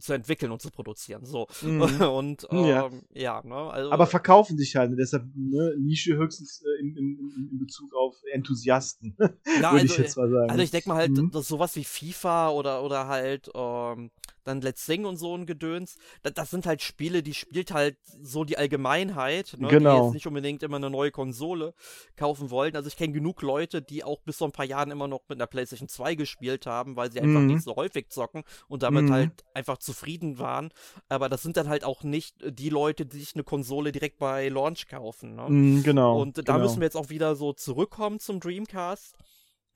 zu entwickeln und zu produzieren. So. Mhm. (laughs) Und ähm, ja, ja ne, also, Aber verkaufen sich halt, ne? deshalb ne, Nische höchstens äh, in, in, in, Bezug auf Enthusiasten. ja, (laughs) also, ich jetzt mal sagen. Also ich denke mal halt, mhm. dass sowas wie FIFA oder, oder halt ähm, dann Let's Sing und so ein Gedöns. Das, das, sind halt Spiele, die spielt halt so die Allgemeinheit, ne, genau. die jetzt nicht unbedingt immer eine neue Konsole kaufen wollten. Also ich kenne genug Leute, die auch bis vor ein paar Jahren immer noch mit einer PlayStation 2 gespielt haben, weil sie einfach mhm. nicht so häufig zocken und damit mhm. halt einfach zufrieden waren. Aber das sind dann halt auch nicht die Leute, die sich eine Konsole direkt bei Launch kaufen. Ne? Mhm, genau. Und da genau. müssen wir jetzt auch wieder so zurückkommen zum Dreamcast.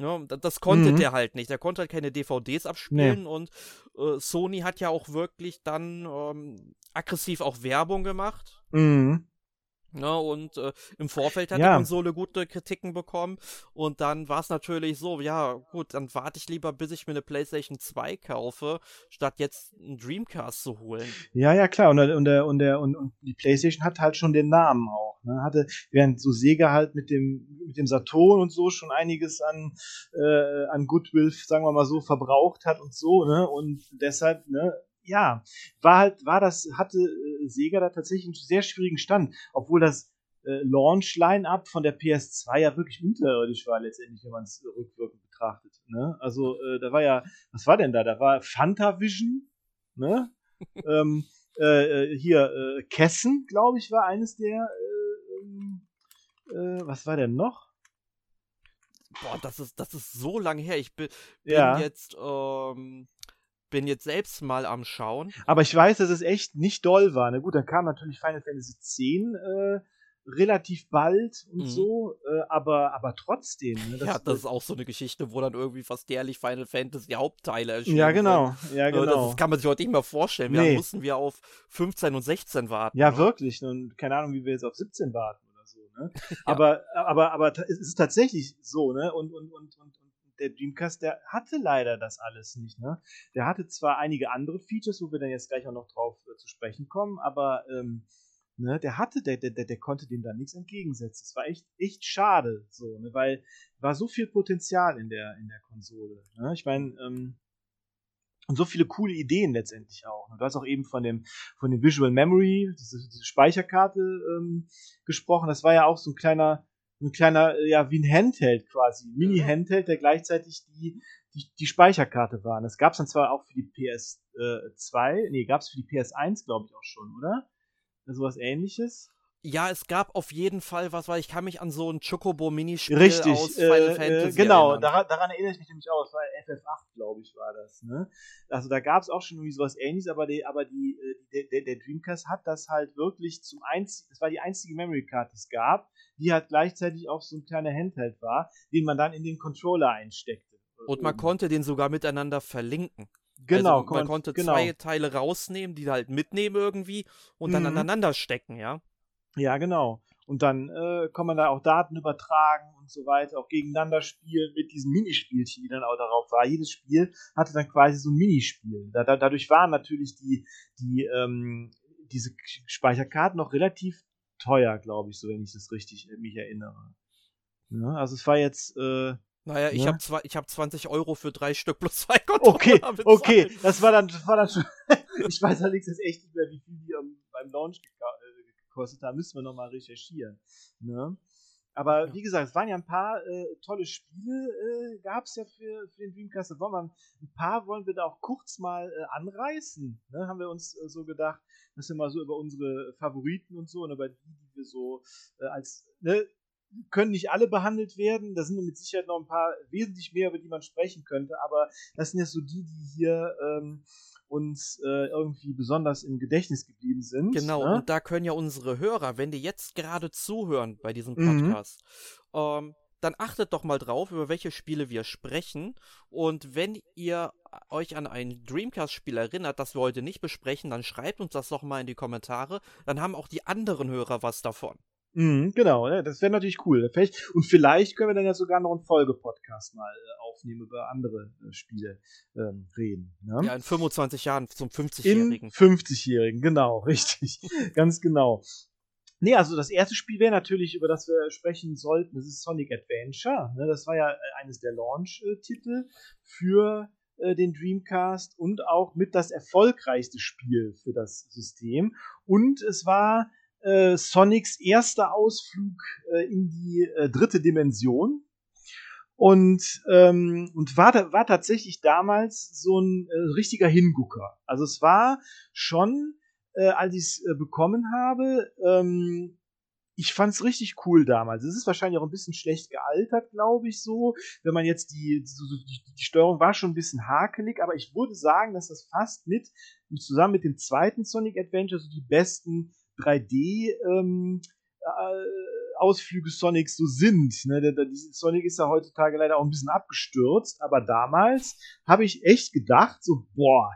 Ja, das konnte mhm. der halt nicht. Der konnte halt keine DVDs abspielen nee. und äh, Sony hat ja auch wirklich dann ähm, aggressiv auch Werbung gemacht. Mhm. Ja, ne, und äh, im Vorfeld hat ja. die Konsole gute Kritiken bekommen. Und dann war es natürlich so, ja, gut, dann warte ich lieber, bis ich mir eine PlayStation 2 kaufe, statt jetzt einen Dreamcast zu holen. Ja, ja, klar. Und, und, und, der, und, und die PlayStation hat halt schon den Namen auch. Ne? Hatte, während so Sega halt mit dem, mit dem Saturn und so schon einiges an, äh, an Goodwill, sagen wir mal so, verbraucht hat und so, ne? Und deshalb, ne, ja, war halt, war das, hatte äh, Sega da tatsächlich einen sehr schwierigen Stand, obwohl das äh, Launch-Line-Up von der PS2 ja wirklich unterirdisch war letztendlich, wenn man es rückwirkend betrachtet. Ne? Also äh, da war ja, was war denn da? Da war Fantavision, ne? (laughs) ähm, äh, äh, hier äh, Kessen, glaube ich, war eines der. Äh, ähm, äh, was war denn noch? Boah, das ist das ist so lange her. Ich bin, bin ja. jetzt ähm, bin jetzt selbst mal am Schauen. Aber ich weiß, dass es echt nicht doll war. Na gut, dann kam natürlich Final Fantasy X äh, relativ bald und mhm. so, äh, aber, aber trotzdem. Ne, das, ja, das ist auch so eine Geschichte, wo dann irgendwie fast jährlich Final Fantasy Hauptteile erschienen Ja, genau. Ja, äh, genau. Das kann man sich heute nicht mehr vorstellen. Wir nee. mussten wir auf 15 und 16 warten. Ja, oder? wirklich. Und keine Ahnung, wie wir jetzt auf 17 warten oder so. Ne? (laughs) ja. Aber, aber, aber es ist tatsächlich so, ne? Und, und, und, und, der Dreamcast, der hatte leider das alles nicht. Ne? Der hatte zwar einige andere Features, wo wir dann jetzt gleich auch noch drauf äh, zu sprechen kommen, aber ähm, ne, der hatte, der, der, der konnte dem da nichts entgegensetzen. Das war echt, echt schade, so, ne, weil war so viel Potenzial in der, in der Konsole. Ne? Ich meine, ähm, und so viele coole Ideen letztendlich auch. Ne? Du hast auch eben von dem, von dem Visual Memory, diese, diese Speicherkarte ähm, gesprochen. Das war ja auch so ein kleiner, ein kleiner, äh, ja, wie ein Handheld quasi, Mini-Handheld, der gleichzeitig die, die, die Speicherkarte war. Das gab es dann zwar auch für die PS2, äh, nee, gab es für die PS1, glaube ich, auch schon, oder? Sowas ähnliches. Ja, es gab auf jeden Fall was, weil ich kann mich an so ein Chocobo-Minispiel aus Final äh, Fantasy Genau, daran, daran, erinnere ich mich nämlich auch. Das war FF8, glaube ich, war das. Ne? Also da gab es auch schon irgendwie sowas ähnliches, aber, die, aber die, äh, der, der Dreamcast hat das halt wirklich zum einzigen, das war die einzige Memory Card, die es gab, die halt gleichzeitig auch so ein kleiner Handheld war, den man dann in den Controller einsteckte. Und man konnte den sogar miteinander verlinken. Genau, also man konnte genau. zwei Teile rausnehmen, die halt mitnehmen irgendwie und dann mhm. aneinander stecken, ja. Ja, genau. Und dann äh, kann man da auch Daten übertragen und so weiter, auch gegeneinander spielen mit diesen Minispielchen, die dann auch darauf war. Jedes Spiel hatte dann quasi so ein Minispiel. Da, da, dadurch waren natürlich die, die, ähm, diese Speicherkarten noch relativ teuer, glaube ich, so wenn ich das richtig äh, mich erinnere. Ja, also es war jetzt. Äh, naja, ich ja? habe hab 20 Euro für drei Stück plus zwei Controller (laughs) Okay, (laughs) okay, das war dann, das war dann schon. (laughs) ich weiß allerdings jetzt echt nicht mehr, wie viel die um, beim Launch gekostet haben, müssen wir nochmal recherchieren. Ne? Aber ja. wie gesagt, es waren ja ein paar äh, tolle Spiele, äh, gab es ja für, für den Dreamcast. wollen wir, ein paar wollen wir da auch kurz mal äh, anreißen. Ne? Haben wir uns äh, so gedacht, dass wir mal so über unsere Favoriten und so und über die, die wir so äh, als, ne, können nicht alle behandelt werden. Da sind mit Sicherheit noch ein paar wesentlich mehr, über die man sprechen könnte. Aber das sind ja so die, die hier ähm, uns äh, irgendwie besonders im Gedächtnis geblieben sind. Genau, ne? und da können ja unsere Hörer, wenn die jetzt gerade zuhören bei diesem mhm. Podcast, mhm. ähm, dann achtet doch mal drauf, über welche Spiele wir sprechen. Und wenn ihr euch an ein Dreamcast-Spiel erinnert, das wir heute nicht besprechen, dann schreibt uns das doch mal in die Kommentare. Dann haben auch die anderen Hörer was davon. Mhm, genau, ja, das wäre natürlich cool. Und vielleicht können wir dann ja sogar noch einen Folgepodcast mal äh, aufnehmen, über andere äh, Spiele ähm, reden. Ne? Ja, in 25 Jahren zum 50-Jährigen. In 50-Jährigen, genau, (laughs) richtig. Ganz genau. Nee, also das erste Spiel wäre natürlich, über das wir sprechen sollten, das ist Sonic Adventure. Ne? Das war ja äh, eines der Launch-Titel für den Dreamcast und auch mit das erfolgreichste Spiel für das System. Und es war äh, Sonics erster Ausflug äh, in die äh, dritte Dimension und, ähm, und war, war tatsächlich damals so ein äh, richtiger Hingucker. Also es war schon, äh, als ich es äh, bekommen habe, ähm, ich fand's richtig cool damals. Es ist wahrscheinlich auch ein bisschen schlecht gealtert, glaube ich, so. Wenn man jetzt die, die, die, Steuerung war schon ein bisschen hakelig, aber ich würde sagen, dass das fast mit, zusammen mit dem zweiten Sonic Adventure, so die besten 3D, ähm, äh, Ausflüge Sonics so sind. Ne? Der, der, Sonic ist ja heutzutage leider auch ein bisschen abgestürzt, aber damals habe ich echt gedacht, so, boah,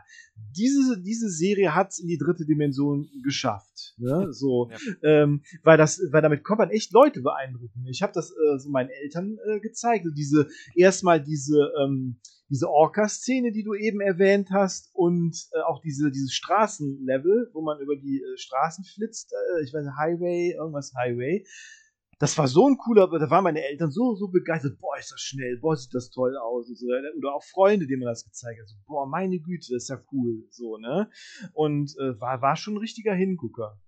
diese, diese Serie hat es in die dritte Dimension geschafft. Ne? So, ja. ähm, weil, das, weil damit kommt man echt Leute beeindrucken. Ich habe das äh, so meinen Eltern äh, gezeigt. Diese, erstmal diese, ähm, diese Orca-Szene, die du eben erwähnt hast, und äh, auch diese, dieses Straßenlevel, wo man über die äh, Straßen flitzt, äh, ich weiß nicht, Highway, irgendwas Highway. Das war so ein cooler, da waren meine Eltern so, so begeistert, boah, ist das schnell, boah, sieht das toll aus, und so. oder auch Freunde, denen man das gezeigt hat, so, boah, meine Güte, das ist ja cool, so, ne, und äh, war, war schon ein richtiger Hingucker.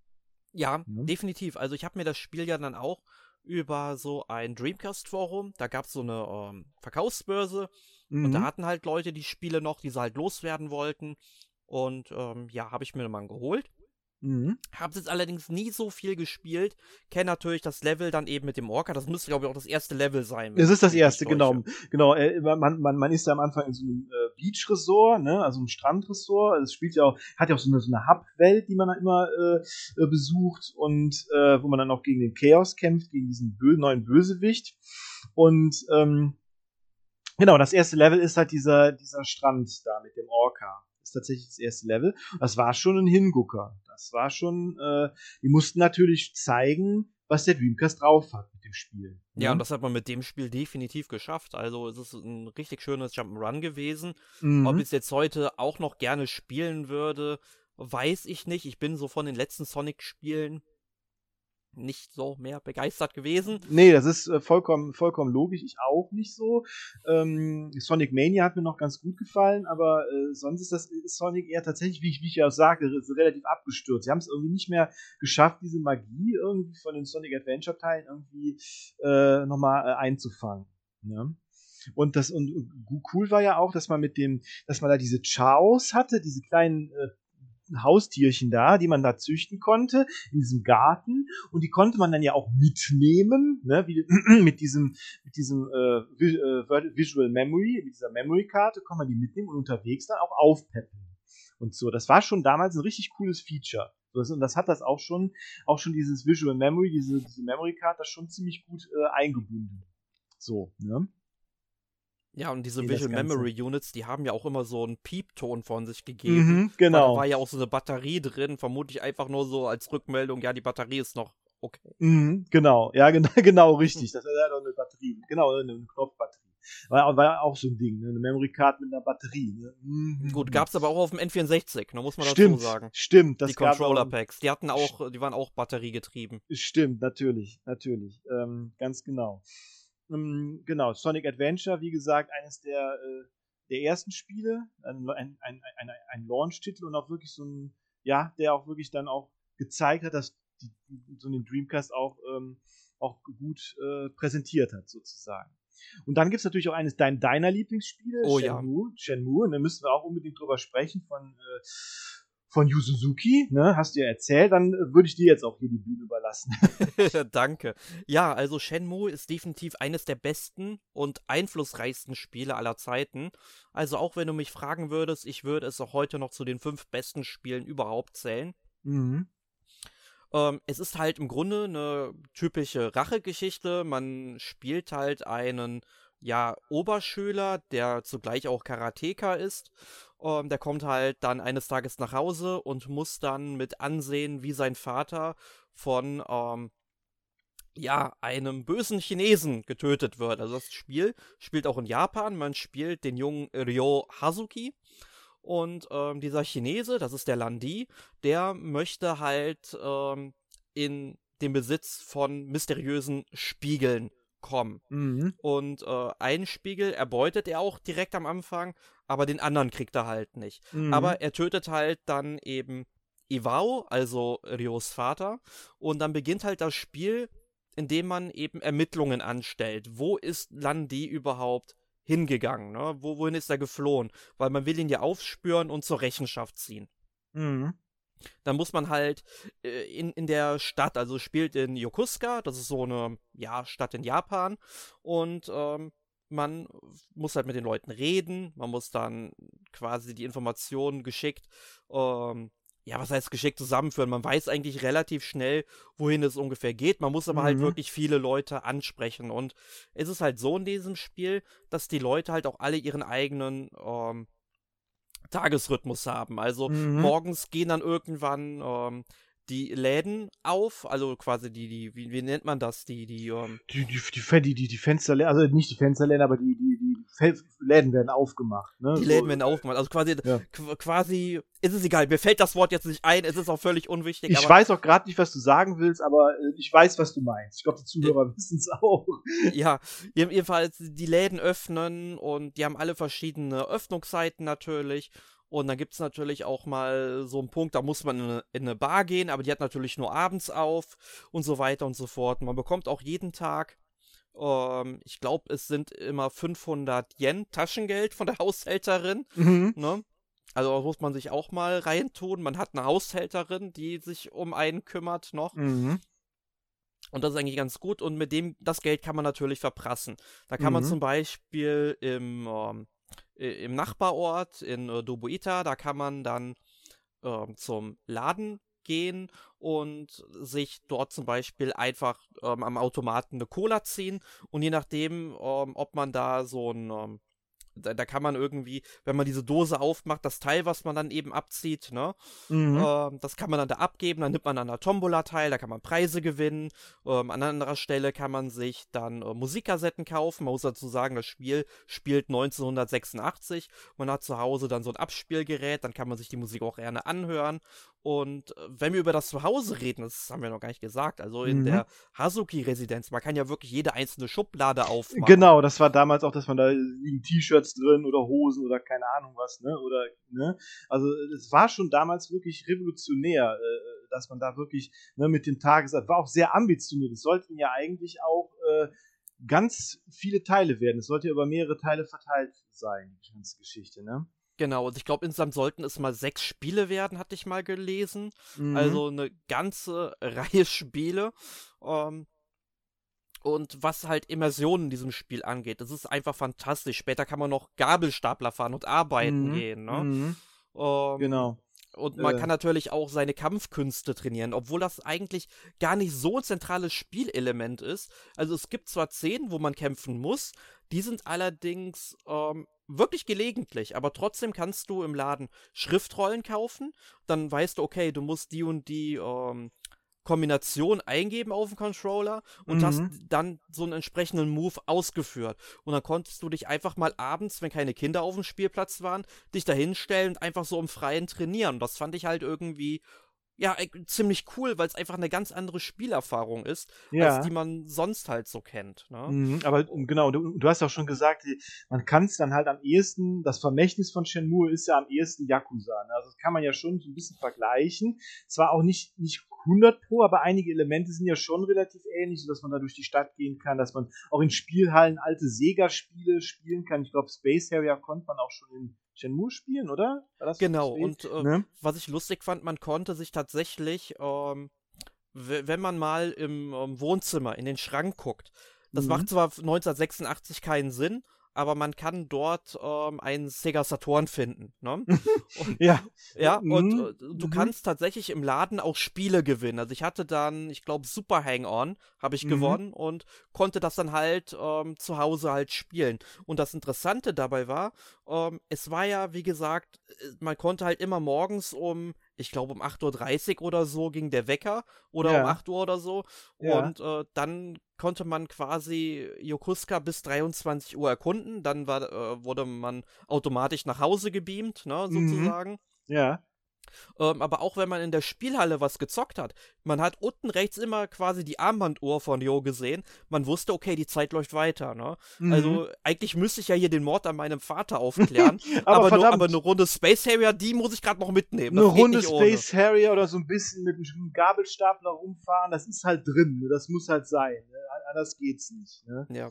Ja, mhm. definitiv, also ich habe mir das Spiel ja dann auch über so ein Dreamcast-Forum, da gab es so eine ähm, Verkaufsbörse, Mhm. Und da mhm. hatten halt Leute die Spiele noch, die sie halt loswerden wollten. Und ähm, ja, habe ich mir mal geholt. Mhm. Hab's jetzt allerdings nie so viel gespielt. Kenne natürlich das Level dann eben mit dem Orca. Das müsste, glaube ich, auch das erste Level sein. Es ist das erste, genau. Genau. Äh, man, man, man ist ja am Anfang in so einem äh, Beach-Resort, ne? also einem Strandresort. Also es spielt ja auch, hat ja auch so eine, so eine Hub-Welt, die man dann immer äh, äh, besucht und äh, wo man dann auch gegen den Chaos kämpft, gegen diesen bö neuen Bösewicht. Und ähm, Genau, das erste Level ist halt dieser, dieser Strand da mit dem Orca. Das ist tatsächlich das erste Level. Das war schon ein Hingucker. Das war schon, äh, die mussten natürlich zeigen, was der Dreamcast drauf hat mit dem Spiel. Ja, und das hat man mit dem Spiel definitiv geschafft. Also es ist ein richtig schönes Jump'n'Run gewesen. Mhm. Ob ich es jetzt heute auch noch gerne spielen würde, weiß ich nicht. Ich bin so von den letzten Sonic-Spielen nicht so mehr begeistert gewesen. Nee, das ist äh, vollkommen, vollkommen logisch. Ich auch nicht so. Ähm, Sonic Mania hat mir noch ganz gut gefallen, aber äh, sonst ist das ist Sonic eher tatsächlich, wie ich, wie ich ja sage, relativ abgestürzt. Sie haben es irgendwie nicht mehr geschafft, diese Magie irgendwie von den Sonic Adventure Teilen irgendwie äh, nochmal äh, einzufangen. Ne? Und das und cool war ja auch, dass man mit dem, dass man da diese Chaos hatte, diese kleinen äh, Haustierchen da, die man da züchten konnte in diesem Garten und die konnte man dann ja auch mitnehmen, ne, wie, (clears throat) mit diesem mit diesem äh, äh Visual Memory, mit dieser Memory Karte kann man die mitnehmen und unterwegs dann auch aufpeppen und so. Das war schon damals ein richtig cooles Feature. Und das hat das auch schon, auch schon dieses Visual Memory, diese, diese Memory Card, das schon ziemlich gut äh, eingebunden. So, ne? Ja, und diese Visual Memory Units, die haben ja auch immer so einen Piepton von sich gegeben. Mhm, genau. Da war ja auch so eine Batterie drin, vermutlich einfach nur so als Rückmeldung, ja, die Batterie ist noch okay. Mhm, genau, ja, (laughs) genau, genau richtig. Das ist ja doch eine Batterie, genau, eine Knopfbatterie. War, war auch so ein Ding, ne? eine Memory Card mit einer Batterie. Ne? Mhm. Gut, gab's aber auch auf dem N64, da muss man stimmt, dazu sagen. Stimmt, das Die Controller Packs, die hatten auch, die waren auch batteriegetrieben. Stimmt, natürlich, natürlich, ähm, ganz genau. Ähm, genau, Sonic Adventure, wie gesagt, eines der, äh, der ersten Spiele, ein, ein, ein, ein, ein Launch-Titel und auch wirklich so ein, ja, der auch wirklich dann auch gezeigt hat, dass die, so den Dreamcast auch, ähm, auch gut äh, präsentiert hat, sozusagen. Und dann gibt es natürlich auch eines dein, deiner Lieblingsspiele, oh, Shenmue. Ja. Shenmue, und da müssen wir auch unbedingt drüber sprechen von äh, von Yu Suzuki, ne, hast du ja erzählt, dann äh, würde ich dir jetzt auch hier die Bühne überlassen. (laughs) (laughs) Danke. Ja, also Shenmue ist definitiv eines der besten und einflussreichsten Spiele aller Zeiten. Also auch wenn du mich fragen würdest, ich würde es auch heute noch zu den fünf besten Spielen überhaupt zählen. Mhm. Ähm, es ist halt im Grunde eine typische Rachegeschichte. Man spielt halt einen ja, Oberschüler, der zugleich auch Karateka ist ähm, der kommt halt dann eines Tages nach Hause und muss dann mit ansehen, wie sein Vater von ähm, ja, einem bösen Chinesen getötet wird. Also das Spiel spielt auch in Japan. Man spielt den jungen Ryo Hazuki. Und ähm, dieser Chinese, das ist der Landi, der möchte halt ähm, in den Besitz von mysteriösen Spiegeln kommen. Mhm. Und äh, einen Spiegel erbeutet er auch direkt am Anfang, aber den anderen kriegt er halt nicht. Mhm. Aber er tötet halt dann eben Iwao, also Rios Vater, und dann beginnt halt das Spiel, indem man eben Ermittlungen anstellt. Wo ist Landi überhaupt hingegangen? Ne? Wo, wohin ist er geflohen? Weil man will ihn ja aufspüren und zur Rechenschaft ziehen. Mhm. Dann muss man halt äh, in, in der Stadt, also spielt in Yokosuka, das ist so eine ja, Stadt in Japan, und ähm, man muss halt mit den Leuten reden, man muss dann quasi die Informationen geschickt ähm, ja, was heißt geschickt zusammenführen? Man weiß eigentlich relativ schnell, wohin es ungefähr geht. Man muss aber halt mhm. halt wirklich viele Leute ansprechen. Und es ist halt so in diesem Spiel, dass die Leute halt auch alle ihren eigenen ähm, Tagesrhythmus haben. Also mhm. morgens gehen dann irgendwann ähm, die Läden auf, also quasi die, die, wie, wie nennt man das? Die, die, ähm die, die, die, die, die Fensterläden, also nicht die Fensterläden, aber die, die, die Läden werden aufgemacht, ne? Die Läden so, werden aufgemacht. Also quasi, ja. quasi, ist es egal, mir fällt das Wort jetzt nicht ein, es ist auch völlig unwichtig. Ich weiß auch gerade nicht, was du sagen willst, aber äh, ich weiß, was du meinst. Ich glaube, die Zuhörer (laughs) wissen es auch. Ja, jedenfalls die Läden öffnen und die haben alle verschiedene Öffnungszeiten natürlich. Und dann gibt es natürlich auch mal so einen Punkt, da muss man in eine, in eine, Bar gehen, aber die hat natürlich nur abends auf und so weiter und so fort. Man bekommt auch jeden Tag, ähm, ich glaube, es sind immer 500 Yen Taschengeld von der (laughs) Haushälterin. Mhm. Ne? Also muss man sich auch mal reintun. Man hat eine Haushälterin, die sich um einen kümmert noch. Mhm. Und das ist eigentlich ganz gut. Und mit dem, das Geld kann man natürlich verprassen. Da kann mhm. man zum Beispiel im ähm, im Nachbarort in äh, Dobuita. Da kann man dann äh, zum Laden gehen und sich dort zum Beispiel einfach ähm, am Automaten eine Cola ziehen und je nachdem, ähm, ob man da so ein ähm, da, da, kann man irgendwie, wenn man diese Dose aufmacht, das Teil, was man dann eben abzieht, ne, mhm. äh, das kann man dann da abgeben, dann nimmt man an der Tombola teil, da kann man Preise gewinnen. Ähm, an anderer Stelle kann man sich dann äh, Musikkassetten kaufen. Man muss dazu sagen, das Spiel spielt 1986. Man hat zu Hause dann so ein Abspielgerät, dann kann man sich die Musik auch gerne anhören. Und äh, wenn wir über das Zuhause reden, das haben wir noch gar nicht gesagt, also in mhm. der Hazuki-Residenz, man kann ja wirklich jede einzelne Schublade aufmachen. Genau, das war damals auch, dass man da liegen T-Shirts drin oder Hosen oder keine Ahnung was, ne? Oder, ne? Also es war schon damals wirklich revolutionär, äh, dass man da wirklich ne, mit dem Tagesart, war auch sehr ambitioniert. Es sollten ja eigentlich auch äh, ganz viele Teile werden. Es sollte ja über mehrere Teile verteilt sein, die ganze Geschichte, ne? Genau, und ich glaube, insgesamt sollten es mal sechs Spiele werden, hatte ich mal gelesen. Mhm. Also eine ganze (laughs) Reihe Spiele. Ähm, und was halt Immersion in diesem Spiel angeht, das ist einfach fantastisch. Später kann man noch Gabelstapler fahren und arbeiten mhm. gehen, ne? Mhm. Ähm, genau. Und man äh. kann natürlich auch seine Kampfkünste trainieren, obwohl das eigentlich gar nicht so ein zentrales Spielelement ist. Also es gibt zwar Szenen, wo man kämpfen muss, die sind allerdings ähm, wirklich gelegentlich, aber trotzdem kannst du im Laden Schriftrollen kaufen. Dann weißt du, okay, du musst die und die ähm, Kombination eingeben auf dem Controller und mhm. hast dann so einen entsprechenden Move ausgeführt. Und dann konntest du dich einfach mal abends, wenn keine Kinder auf dem Spielplatz waren, dich da hinstellen und einfach so im Freien trainieren. Und das fand ich halt irgendwie ja, ziemlich cool, weil es einfach eine ganz andere Spielerfahrung ist, ja. als die man sonst halt so kennt. Ne? Mhm, aber genau, du, du, hast auch schon gesagt, man kann es dann halt am ehesten, das Vermächtnis von Shenmue ist ja am ehesten Yakuza. Ne? Also das kann man ja schon so ein bisschen vergleichen. Zwar auch nicht, nicht 100 Pro, aber einige Elemente sind ja schon relativ ähnlich, sodass man da durch die Stadt gehen kann, dass man auch in Spielhallen alte Sega-Spiele spielen kann. Ich glaube, Space Harrier konnte man auch schon in Shenmue spielen, oder? genau, und äh, ne? was ich lustig fand, man konnte sich tatsächlich, ähm, wenn man mal im ähm, Wohnzimmer in den Schrank guckt, das mhm. macht zwar 1986 keinen Sinn, aber man kann dort ähm, einen Sega Saturn finden. Ne? (laughs) Und, ja. Ja, mhm. und äh, du mhm. kannst tatsächlich im Laden auch Spiele gewinnen. Also ich hatte dann, ich glaube, Super Hang-On habe ich mhm. gewonnen und konnte das dann halt ähm, zu Hause halt spielen. Und das Interessante dabei war, ähm, es war ja, wie gesagt, äh, man konnte halt immer morgens um ich glaube um 8.30 Uhr oder so ging der Wecker oder ja. um 8 Uhr oder so. Ja. Und äh, dann konnte man quasi Yokusuka bis 23 Uhr erkunden. Dann war, äh, wurde man automatisch nach Hause gebeamt, ne, mhm. sozusagen. Mhm. Ja. Ähm, aber auch wenn man in der Spielhalle was gezockt hat, man hat unten rechts immer quasi die Armbanduhr von Jo gesehen. Man wusste, okay, die Zeit läuft weiter. Ne? Mhm. Also eigentlich müsste ich ja hier den Mord an meinem Vater (laughs) aufklären. aber, aber, nur, aber, eine Runde Space Harrier, die muss ich gerade noch mitnehmen. Das eine Runde Space ohne. Harrier oder so ein bisschen mit einem Gabelstapler rumfahren, das ist halt drin. Ne? Das muss halt sein. Anders geht's nicht. Ne? Ja.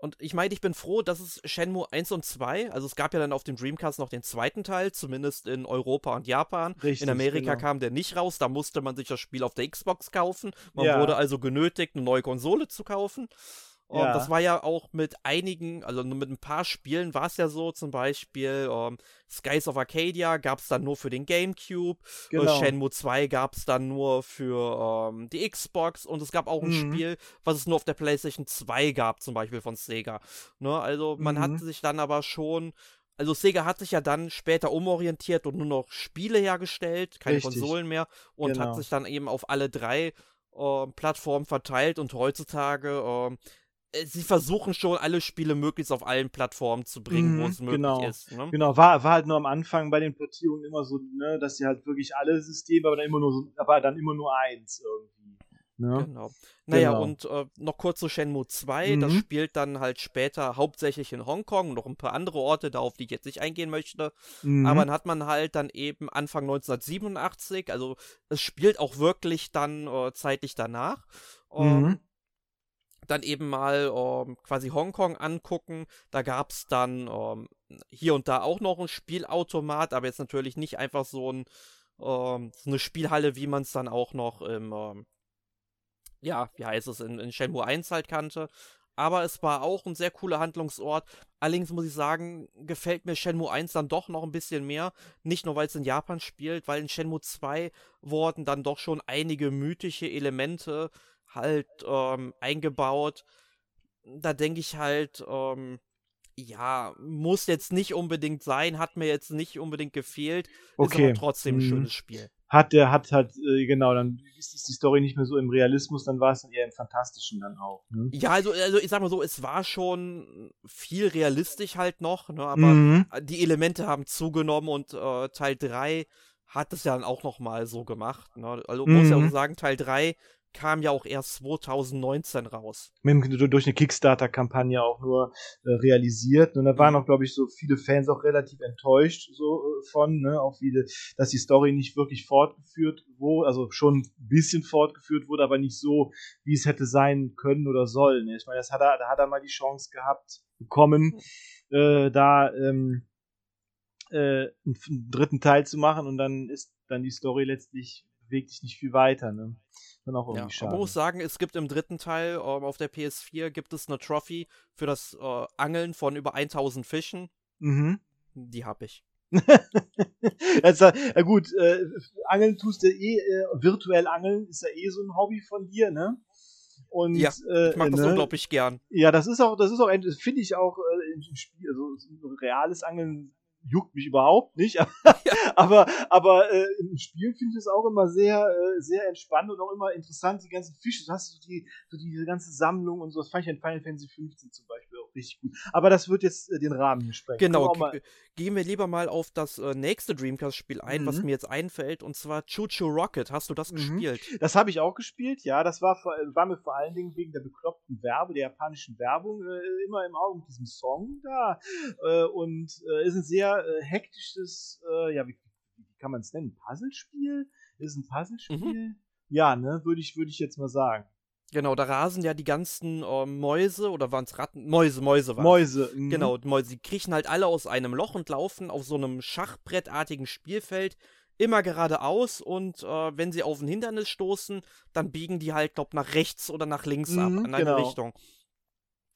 Und ich meine, ich bin froh, dass es Shenmue 1 und 2, also es gab ja dann auf dem Dreamcast noch den zweiten Teil, zumindest in Europa und Japan. Richtig, in Amerika genau. kam der nicht raus, da musste man sich das Spiel auf der Xbox kaufen. Man ja. wurde also genötigt, eine neue Konsole zu kaufen. Ja. Das war ja auch mit einigen, also mit ein paar Spielen war es ja so, zum Beispiel ähm, Skies of Arcadia gab es dann nur für den GameCube, äh, genau. Shenmue 2 gab es dann nur für ähm, die Xbox und es gab auch ein mhm. Spiel, was es nur auf der PlayStation 2 gab, zum Beispiel von Sega. Ne? Also man mhm. hat sich dann aber schon also Sega hat sich ja dann später umorientiert und nur noch Spiele hergestellt, keine Richtig. Konsolen mehr und genau. hat sich dann eben auf alle drei äh, Plattformen verteilt und heutzutage äh, sie versuchen schon alle Spiele möglichst auf allen Plattformen zu bringen, mhm, wo es möglich genau. ist. Ne? Genau, war, war halt nur am Anfang bei den Portierungen immer so, ne, dass sie halt wirklich alle Systeme, aber dann immer nur so, aber dann immer nur eins irgendwie. Ne? Genau. Naja, genau. und äh, noch kurz zu Shenmue 2. Mhm. Das spielt dann halt später hauptsächlich in Hongkong, noch ein paar andere Orte, da auf die ich jetzt nicht eingehen möchte. Mhm. Aber dann hat man halt dann eben Anfang 1987, also es spielt auch wirklich dann äh, zeitlich danach. Ähm, mhm. Dann eben mal ähm, quasi Hongkong angucken. Da gab es dann ähm, hier und da auch noch ein Spielautomat, aber jetzt natürlich nicht einfach so, ein, ähm, so eine Spielhalle, wie man es dann auch noch im ähm, ja, wie heißt es, in, in Shenmue 1 halt kannte. Aber es war auch ein sehr cooler Handlungsort. Allerdings muss ich sagen, gefällt mir Shenmue 1 dann doch noch ein bisschen mehr. Nicht nur, weil es in Japan spielt, weil in Shenmue 2 wurden dann doch schon einige mythische Elemente halt ähm, eingebaut. Da denke ich halt, ähm, ja, muss jetzt nicht unbedingt sein, hat mir jetzt nicht unbedingt gefehlt. Okay. Ist aber trotzdem ein hm. schönes Spiel hat der hat halt äh, genau dann ist die Story nicht mehr so im Realismus dann war es dann eher im Fantastischen dann auch ne? ja also also ich sag mal so es war schon viel realistisch halt noch ne aber mhm. die Elemente haben zugenommen und äh, Teil 3 hat es ja dann auch noch mal so gemacht ne? also mhm. muss ja auch mhm. sagen Teil 3 kam ja auch erst 2019 raus. durch eine Kickstarter-Kampagne auch nur äh, realisiert. Und da waren mhm. auch, glaube ich, so viele Fans auch relativ enttäuscht so äh, von, ne, auch wie, dass die Story nicht wirklich fortgeführt wurde, also schon ein bisschen fortgeführt wurde, aber nicht so, wie es hätte sein können oder sollen. Ich meine, das hat er, da hat er mal die Chance gehabt, bekommen, mhm. äh, da ähm, äh, einen dritten Teil zu machen und dann ist dann die Story letztlich bewegt sich nicht viel weiter, ne? Dann auch irgendwie ja, schade. Man muss sagen, es gibt im dritten Teil ähm, auf der PS4 gibt es eine Trophy für das äh, Angeln von über 1000 Fischen. Mhm. Die hab ich. (laughs) also, ja gut, äh, Angeln tust du eh, äh, virtuell Angeln ist ja eh so ein Hobby von dir, ne? Und, ja, ich mag äh, das ne? unglaublich gern. Ja, das ist auch, das ist auch, finde ich auch äh, im Spiel, also reales Angeln juckt mich überhaupt nicht. (laughs) aber aber äh, im Spiel finde ich es auch immer sehr äh, sehr entspannt und auch immer interessant, die ganzen Fische. Du hast so die so diese ganze Sammlung und so. Das fand ich in Final Fantasy 15 zum Beispiel richtig gut. Aber das wird jetzt äh, den Rahmen hier sprengen. Genau. Gehen wir lieber mal auf das äh, nächste Dreamcast-Spiel ein, mhm. was mir jetzt einfällt, und zwar Choo Choo Rocket. Hast du das mhm. gespielt? Das habe ich auch gespielt, ja. Das war, war mir vor allen Dingen wegen der bekloppten Werbe, der japanischen Werbung äh, immer im Auge mit diesem Song da. Äh, und äh, ist ein sehr äh, hektisches, äh, ja, wie, wie kann man es nennen? Puzzlespiel? Ist ein Puzzlespiel? Mhm. Ja, ne, würde ich, würde ich jetzt mal sagen. Genau, da rasen ja die ganzen äh, Mäuse oder waren es Ratten? Mäuse, Mäuse waren Mäuse. Mh. Genau, Mäuse. Die kriechen halt alle aus einem Loch und laufen auf so einem Schachbrettartigen Spielfeld immer geradeaus und äh, wenn sie auf ein Hindernis stoßen, dann biegen die halt, glaub, nach rechts oder nach links ab, mhm, in eine genau. Richtung.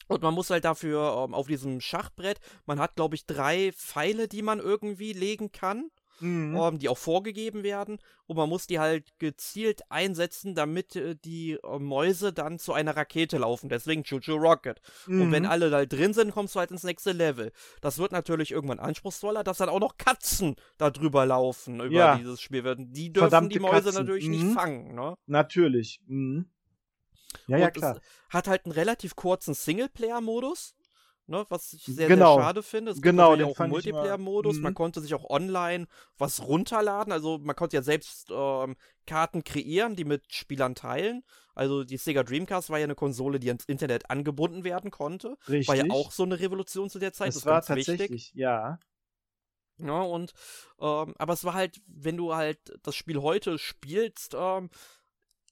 Und man muss halt dafür ähm, auf diesem Schachbrett, man hat, glaube ich, drei Pfeile, die man irgendwie legen kann mhm. ähm, die auch vorgegeben werden. Und man muss die halt gezielt einsetzen, damit äh, die äh, Mäuse dann zu einer Rakete laufen. Deswegen Choo-Choo Rocket. Mhm. Und wenn mhm. alle da drin sind, kommst du halt ins nächste Level. Das wird natürlich irgendwann anspruchsvoller, dass dann auch noch Katzen da drüber laufen über ja. dieses Spiel. Die dürfen Verdammte die Mäuse Katzen. natürlich mhm. nicht fangen. Ne? Natürlich. Mhm. Ja, ja, klar. hat halt einen relativ kurzen Singleplayer-Modus. Ne, was ich sehr, genau. sehr schade finde. Es genau, gibt ja auch einen Multiplayer-Modus. Man mhm. konnte sich auch online was runterladen. Also man konnte ja selbst ähm, Karten kreieren, die mit Spielern teilen. Also die Sega Dreamcast war ja eine Konsole, die ans Internet angebunden werden konnte. Richtig. War ja auch so eine Revolution zu der Zeit. Das, das war tatsächlich, wichtig. ja. Ja, und ähm, aber es war halt, wenn du halt das Spiel heute spielst, ähm,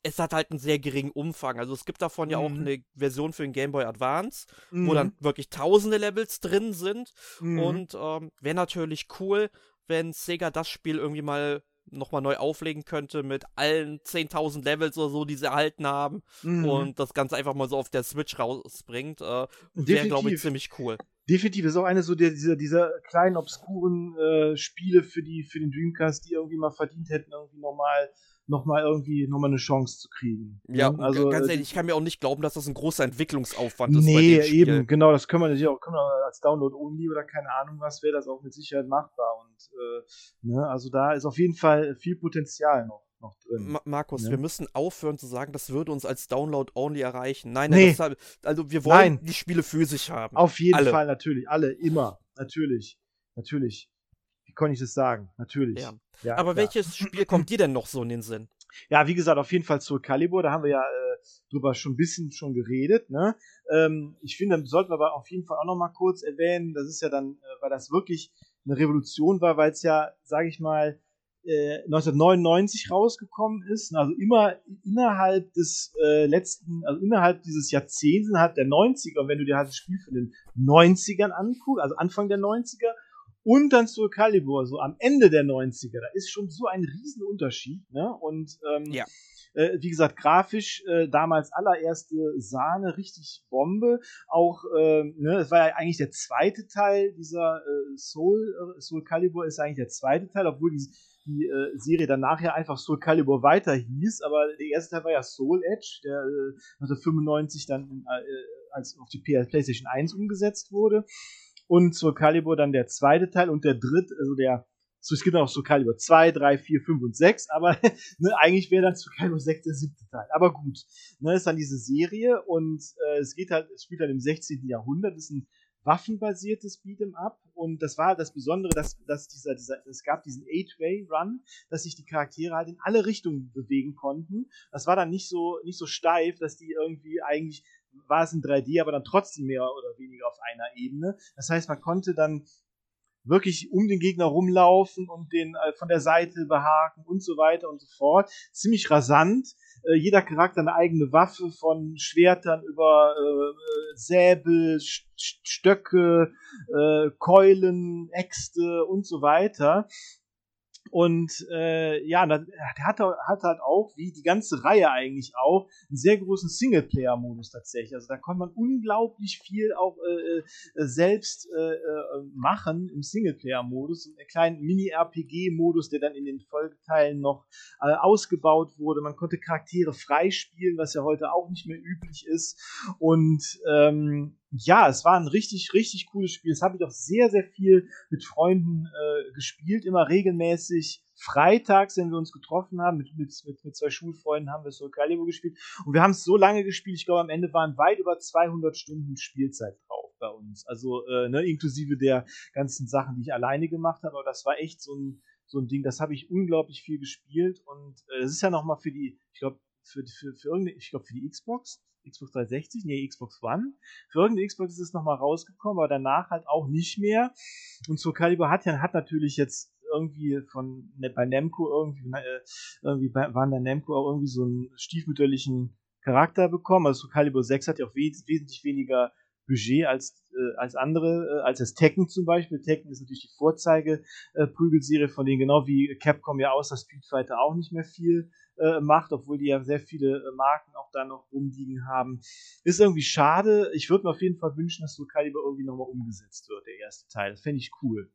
es hat halt einen sehr geringen Umfang. Also es gibt davon mhm. ja auch mhm. eine Version für den Game Boy Advance, mhm. wo dann wirklich tausende Levels drin sind. Mhm. Und ähm, wäre natürlich cool, wenn Sega das Spiel irgendwie mal nochmal neu auflegen könnte mit allen 10.000 Levels oder so, die sie erhalten haben mhm. und das Ganze einfach mal so auf der Switch rausbringt, äh, wäre, glaube ich, ziemlich cool. Definitiv ist auch eine so der, dieser, dieser kleinen, obskuren äh, Spiele für, die, für den Dreamcast, die irgendwie mal verdient hätten, irgendwie nochmal nochmal irgendwie nochmal eine Chance zu kriegen. Ja, ne? also ganz äh, ehrlich, ich kann mir auch nicht glauben, dass das ein großer Entwicklungsaufwand ist. Nee, eben, genau, das können wir natürlich auch können wir als Download only oder keine Ahnung was, wäre das auch mit Sicherheit machbar. Und äh, ne, also da ist auf jeden Fall viel Potenzial noch. Noch drin. Ma Markus, ja. wir müssen aufhören zu sagen, das würde uns als Download-only erreichen. Nein, nein, nee. das, also wir wollen nein. die Spiele physisch haben. Auf jeden alle. Fall, natürlich. Alle, immer. Natürlich. Natürlich. Wie konnte ich das sagen? Natürlich. Ja. Ja, Aber klar. welches Spiel kommt dir denn noch so in den Sinn? Ja, wie gesagt, auf jeden Fall Soul Calibur, da haben wir ja äh, drüber schon ein bisschen schon geredet. Ne? Ähm, ich finde, dann sollten wir aber auf jeden Fall auch noch mal kurz erwähnen, das ist ja dann, äh, weil das wirklich eine Revolution war, weil es ja, sage ich mal, äh, 1999 rausgekommen ist, also immer innerhalb des äh, letzten, also innerhalb dieses Jahrzehnts, innerhalb der 90er, und wenn du dir halt das Spiel von den 90ern anguckst, also Anfang der 90er, und dann Soul Calibur, so am Ende der 90er, da ist schon so ein Riesenunterschied, ne? Und ähm, ja. Äh, wie gesagt, grafisch äh, damals allererste Sahne, richtig Bombe. Auch, äh, ne, es war ja eigentlich der zweite Teil dieser äh, Soul, äh, Soul Calibur ist eigentlich der zweite Teil, obwohl die, die äh, Serie danach ja einfach Soul Calibur weiter hieß, aber der erste Teil war ja Soul Edge, der äh, 1995 dann äh, als auf die PlayStation 1 umgesetzt wurde und Soul Calibur dann der zweite Teil und der dritte, also der, so, es gibt auch Soul Calibur 2, 3, 4, 5 und 6, aber (laughs) ne, eigentlich wäre dann Soul Calibur 6 der siebte Teil. Aber gut, ne, ist dann diese Serie und äh, es geht halt, es spielt halt im 16. Jahrhundert, ist ein waffenbasiertes Beat'em Up und das war das Besondere, dass, dass dieser, dieser, es gab diesen Eight-Way-Run, dass sich die Charaktere halt in alle Richtungen bewegen konnten. Das war dann nicht so, nicht so steif, dass die irgendwie eigentlich war es in 3D, aber dann trotzdem mehr oder weniger auf einer Ebene. Das heißt, man konnte dann wirklich um den Gegner rumlaufen und den äh, von der Seite behaken und so weiter und so fort. Ziemlich rasant. Äh, jeder Charakter eine eigene Waffe von Schwertern über äh, Säbel, St Stöcke, äh, Keulen, Äxte und so weiter. Und äh, ja, der hat, hat halt auch, wie die ganze Reihe eigentlich auch, einen sehr großen Singleplayer-Modus tatsächlich. Also da konnte man unglaublich viel auch äh, äh selbst äh, äh, machen im Singleplayer-Modus. Einen kleinen Mini-RPG-Modus, der dann in den Folgeteilen noch äh, ausgebaut wurde. Man konnte Charaktere freispielen, was ja heute auch nicht mehr üblich ist. Und ähm, ja, es war ein richtig, richtig cooles Spiel. Das habe ich auch sehr, sehr viel mit Freunden äh, gespielt, immer regelmäßig. Freitags, wenn wir uns getroffen haben, mit, mit, mit, mit zwei Schulfreunden haben wir Soul Calibur gespielt. Und wir haben es so lange gespielt, ich glaube, am Ende waren weit über 200 Stunden Spielzeit drauf bei uns. Also, äh, ne, inklusive der ganzen Sachen, die ich alleine gemacht habe. Aber das war echt so ein, so ein Ding, das habe ich unglaublich viel gespielt. Und äh, das ist ja nochmal für die, ich glaube, für, für, für irgendeine, ich glaube, für die Xbox Xbox 360, nee, Xbox One. Für irgendeine Xbox ist es nochmal rausgekommen, aber danach halt auch nicht mehr. Und Soul Calibur hat ja hat natürlich jetzt irgendwie von ne, bei Namco irgendwie, äh, irgendwie bei, waren der Namco auch irgendwie so einen stiefmütterlichen Charakter bekommen. Also Soul Calibur 6 hat ja auch wes wesentlich weniger Budget als, äh, als andere, äh, als das Tekken zum Beispiel. Tekken ist natürlich die Vorzeige-Prügelserie, äh, von denen genau wie Capcom ja das Street Fighter auch nicht mehr viel äh, macht, obwohl die ja sehr viele äh, Marken auch da noch rumliegen haben. Ist irgendwie schade. Ich würde mir auf jeden Fall wünschen, dass Soul Calibur irgendwie nochmal umgesetzt wird, der erste Teil. Das fände ich cool.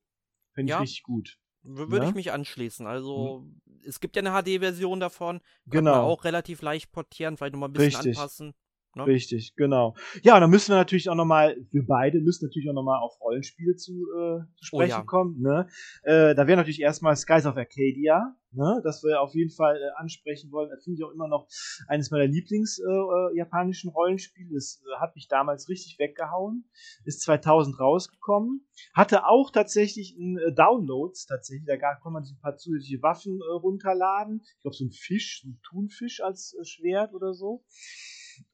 Fände ich ja. richtig gut. Würde ja? ich mich anschließen. Also, mhm. es gibt ja eine HD-Version davon. Kann genau. man auch relativ leicht portieren, vielleicht nochmal ein bisschen Richtig. anpassen. Ne? Richtig, genau. Ja, und dann müssen wir natürlich auch nochmal, wir beide müssen natürlich auch nochmal auf Rollenspiele zu, äh, zu sprechen oh, ja. kommen. Ne? Äh, da wäre natürlich erstmal Skies of Arcadia, ne? das wir auf jeden Fall äh, ansprechen wollen. Das finde ich auch immer noch eines meiner Lieblings-japanischen äh, Rollenspiele. Das äh, hat mich damals richtig weggehauen. Ist 2000 rausgekommen. Hatte auch tatsächlich ein äh, Downloads, tatsächlich. Da konnte man sich ein paar zusätzliche Waffen runterladen. Ich glaube, so ein Fisch, so ein Thunfisch als Schwert oder so.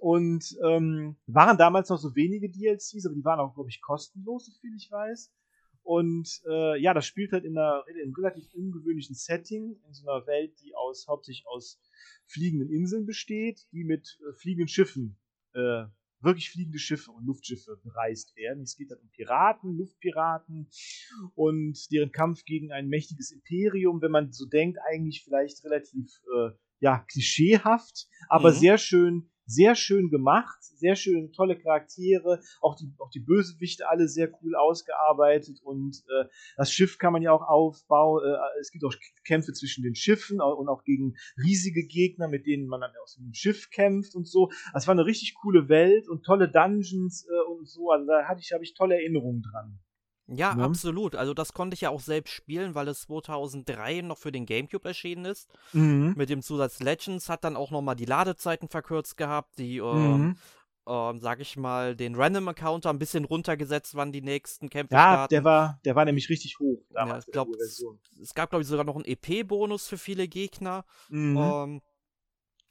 Und ähm, waren damals noch so wenige DLCs, aber die waren auch, glaube ich, kostenlos, soviel ich weiß. Und äh, ja, das spielt halt in, einer, in einem relativ ungewöhnlichen Setting, in so einer Welt, die aus hauptsächlich aus fliegenden Inseln besteht, die mit äh, fliegenden Schiffen äh, wirklich fliegende Schiffe und Luftschiffe bereist werden. Es geht dann um Piraten, Luftpiraten und deren Kampf gegen ein mächtiges Imperium, wenn man so denkt, eigentlich vielleicht relativ äh, ja, klischeehaft, aber mhm. sehr schön sehr schön gemacht, sehr schön, tolle Charaktere, auch die, auch die Bösewichte alle sehr cool ausgearbeitet und äh, das Schiff kann man ja auch aufbauen. Äh, es gibt auch Kämpfe zwischen den Schiffen und auch gegen riesige Gegner, mit denen man dann aus dem Schiff kämpft und so. Das war eine richtig coole Welt und tolle Dungeons äh, und so. Also da hatte ich, habe ich tolle Erinnerungen dran. Ja, ne? absolut. Also das konnte ich ja auch selbst spielen, weil es 2003 noch für den GameCube erschienen ist. Mhm. Mit dem Zusatz Legends hat dann auch nochmal die Ladezeiten verkürzt gehabt, die, ähm, ähm, sag ich mal, den Random-Accounter ein bisschen runtergesetzt, wann die nächsten Kämpfe ja, starten. Ja, der war, der war nämlich richtig hoch damals. Ja, ich glaub, es, es, gab, glaube ich, sogar noch einen EP-Bonus für viele Gegner. Mhm. Ähm,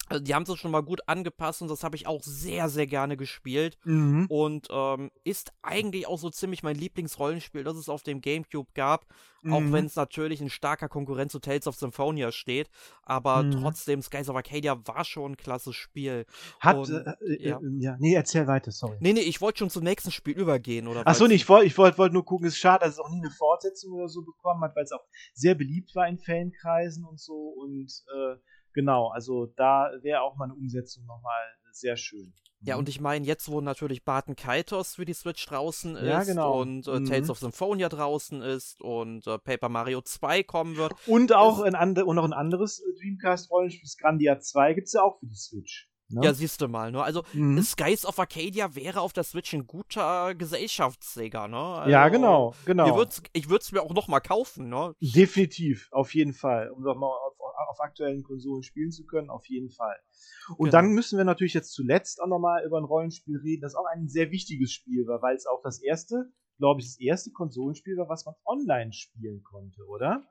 also die haben es schon mal gut angepasst und das habe ich auch sehr, sehr gerne gespielt. Mhm. Und ähm, ist eigentlich auch so ziemlich mein Lieblingsrollenspiel, das es auf dem GameCube gab. Mhm. Auch wenn es natürlich ein starker Konkurrent zu Tales of Symphonia steht. Aber mhm. trotzdem, Skies of Arcadia war schon ein klasse Spiel. Hat, und, äh, äh, ja. Äh, ja. nee, erzähl weiter, sorry. Nee, nee, ich wollte schon zum nächsten Spiel übergehen. Oder Achso, nee, ich wollte ich wollt, wollt nur gucken, es ist schade, dass es auch nie eine Fortsetzung oder so bekommen hat, weil es auch sehr beliebt war in Fankreisen und so. Und äh, Genau, also da wäre auch mal eine Umsetzung nochmal sehr schön. Ja, und mhm. ich meine, jetzt, wo natürlich Barton Kaitos für die Switch draußen ist ja, genau. und äh, mhm. Tales of Symphonia draußen ist und äh, Paper Mario 2 kommen wird. Und auch ein, and und noch ein anderes Dreamcast-Rollenspiel, Grandia 2, gibt es ja auch für die Switch. Ne? Ja, siehst du mal, ne? Also, mhm. Skies of Arcadia wäre auf der Switch ein guter Gesellschaftssieger, ne? Also, ja, genau, genau. Ich würde es mir auch noch mal kaufen, ne? Definitiv, auf jeden Fall. Um noch mal auf, auf aktuellen Konsolen spielen zu können, auf jeden Fall. Und genau. dann müssen wir natürlich jetzt zuletzt auch noch mal über ein Rollenspiel reden, das auch ein sehr wichtiges Spiel war, weil es auch das erste, glaube ich, das erste Konsolenspiel war, was man online spielen konnte, oder?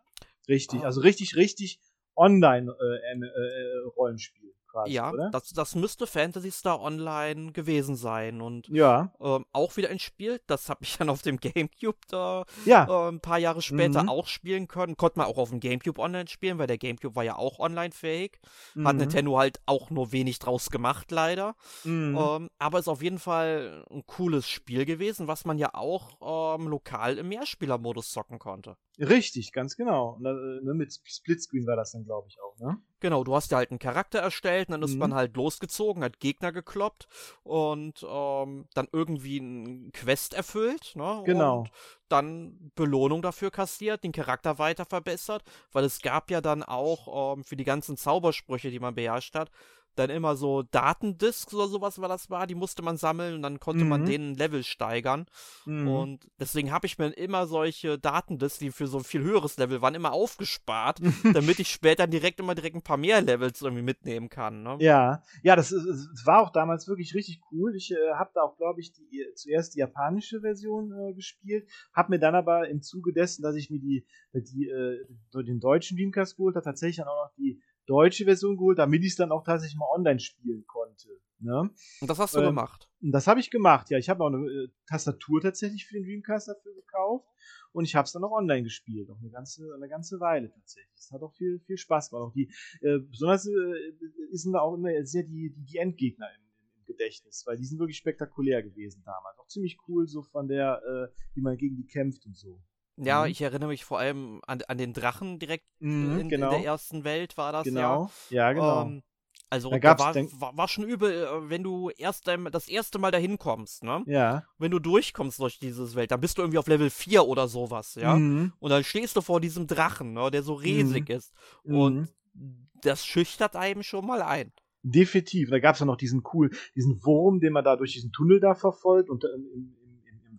Richtig, oh. also richtig, richtig Online-Rollenspiel. Äh, äh, quasi, ja, oder? Das, das müsste Phantasy Star Online gewesen sein. Und ja. ähm, auch wieder ein Spiel, das habe ich (laughs) dann auf dem Gamecube da ja. äh, ein paar Jahre später mhm. auch spielen können. Konnte man auch auf dem Gamecube online spielen, weil der Gamecube war ja auch online-fähig. Mhm. Hat Nintendo halt auch nur wenig draus gemacht, leider. Mhm. Ähm, aber ist auf jeden Fall ein cooles Spiel gewesen, was man ja auch ähm, lokal im Mehrspielermodus zocken konnte. Richtig, ganz genau. Und, äh, ne, mit Splitscreen war das dann, glaube ich, auch, ne? Genau, du hast ja halt einen Charakter erstellt, und dann ist mhm. man halt losgezogen, hat Gegner gekloppt und ähm, dann irgendwie einen Quest erfüllt, ne? Genau. Und dann Belohnung dafür kassiert, den Charakter weiter verbessert, weil es gab ja dann auch ähm, für die ganzen Zaubersprüche, die man beherrscht hat, dann immer so Datendisks oder sowas, weil das war, die musste man sammeln und dann konnte mhm. man den Level steigern. Mhm. Und deswegen habe ich mir immer solche Datendisks, die für so ein viel höheres Level waren, immer aufgespart, (laughs) damit ich später direkt immer direkt ein paar mehr Levels irgendwie mitnehmen kann. Ne? Ja, ja, das, ist, das war auch damals wirklich richtig cool. Ich äh, habe da auch, glaube ich, die, zuerst die japanische Version äh, gespielt, habe mir dann aber im Zuge dessen, dass ich mir die, die äh, den deutschen Dreamcast geholt habe, tatsächlich dann auch noch die deutsche Version geholt, damit ich es dann auch tatsächlich mal online spielen konnte. Ne? Und das hast du ähm, gemacht? Das habe ich gemacht, ja. Ich habe auch eine äh, Tastatur tatsächlich für den Dreamcast dafür gekauft und ich habe es dann auch online gespielt, auch eine ganze, eine ganze Weile tatsächlich. Es hat auch viel, viel Spaß gemacht. Auch die, äh, besonders äh, sind da auch immer sehr die, die, die Endgegner im, im, Gedächtnis, weil die sind wirklich spektakulär gewesen damals. Auch ziemlich cool, so von der, äh, wie man gegen die kämpft und so. Ja, mhm. ich erinnere mich vor allem an, an den Drachen direkt mhm, in, genau. in, der ersten Welt war das genau. ja. Ja, genau. Ähm, also da, da war, war, war, schon übel, äh, wenn du erst das erste Mal dahin kommst, ne? Ja. Wenn du durchkommst durch diese Welt, dann bist du irgendwie auf Level 4 oder sowas, ja? Mhm. Und dann stehst du vor diesem Drachen, ne, der so riesig mhm. ist. Und mhm. das schüchtert einem schon mal ein. Definitiv. Da gab es ja noch diesen cool, diesen Wurm, den man da durch diesen Tunnel da verfolgt und im,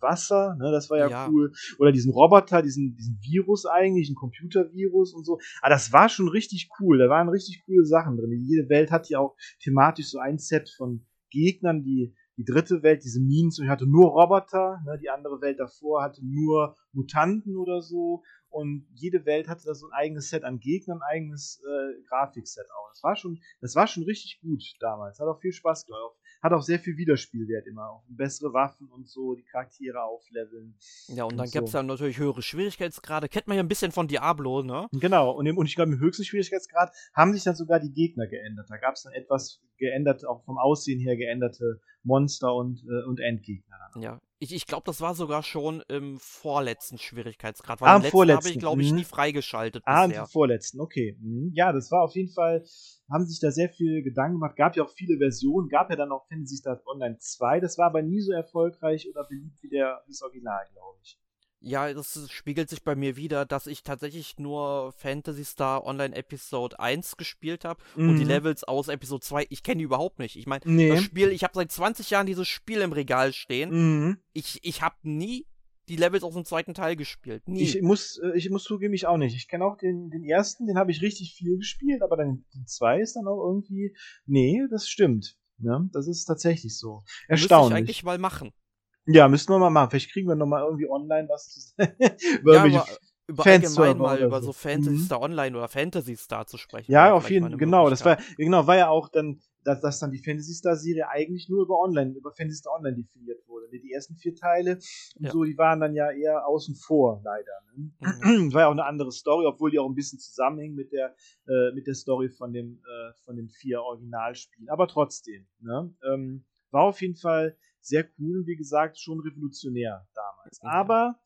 Wasser, ne, das war ja, ja, cool. Oder diesen Roboter, diesen, diesen Virus eigentlich, ein Computervirus und so. Aber das war schon richtig cool. Da waren richtig coole Sachen drin. Jede Welt hat ja auch thematisch so ein Set von Gegnern, die die dritte Welt, diese Minen, hatte nur Roboter, ne, die andere Welt davor hatte nur Mutanten oder so. Und jede Welt hatte da so ein eigenes Set an Gegnern, ein eigenes äh, Grafikset auch. Das war schon, das war schon richtig gut damals. Hat auch viel Spaß gemacht. Hat auch sehr viel Wiederspielwert immer. Auch bessere Waffen und so, die Charaktere aufleveln. Ja, und dann und gibt es so. dann natürlich höhere Schwierigkeitsgrade. Kennt man ja ein bisschen von Diablo, ne? Genau, und, im, und ich glaube, im höchsten Schwierigkeitsgrad haben sich dann sogar die Gegner geändert. Da gab es dann etwas geändert, auch vom Aussehen her geänderte Monster und, äh, und Endgegner. Ja, ich, ich glaube, das war sogar schon im vorletzten Schwierigkeitsgrad. Weil ah, im vorletzten habe ich, glaube ich, mhm. nie freigeschaltet. Ah, bisher. im vorletzten, okay. Mhm. Ja, das war auf jeden Fall, haben sich da sehr viel Gedanken gemacht. Gab ja auch viele Versionen, gab ja dann auch Fantasy Star Online 2. Das war aber nie so erfolgreich oder beliebt wie, der, wie das Original, glaube ich. Ja, das spiegelt sich bei mir wieder, dass ich tatsächlich nur Phantasy Star Online Episode 1 gespielt habe mhm. und die mhm. Levels aus Episode 2, ich kenne die überhaupt nicht. Ich meine, nee. das Spiel, ich habe seit 20 Jahren dieses Spiel im Regal stehen. Mhm. Ich, ich habe nie die Levels aus dem zweiten Teil gespielt. Nie. Ich muss, äh, ich muss zugeben, ich auch nicht. Ich kenne auch den, den ersten, den habe ich richtig viel gespielt, aber dann den zwei ist dann auch irgendwie. Nee, das stimmt. Ne? Das ist tatsächlich so. Erstaunlich. Müsste ich eigentlich mal machen. Ja, müssen wir mal machen. Vielleicht kriegen wir noch mal irgendwie online was zu (laughs) über ja, über allgemein mal über so, so Fantasy mhm. Star Online oder Fantasy Star zu sprechen. Ja, auf jeden Fall. Genau, das war genau war ja auch dann dass, dass dann die Fantasy Star Serie eigentlich nur über Online, über Fantasy Star Online definiert wurde. Die ersten vier Teile und ja. so, die waren dann ja eher außen vor, leider. Ne? Mhm. (clears throat) War ja auch eine andere Story, obwohl die auch ein bisschen zusammenhängen mit der, äh, mit der Story von, dem, äh, von den vier Originalspielen. Aber trotzdem, ne? ähm, war auf jeden Fall sehr cool und wie gesagt schon revolutionär damals. Mhm. Aber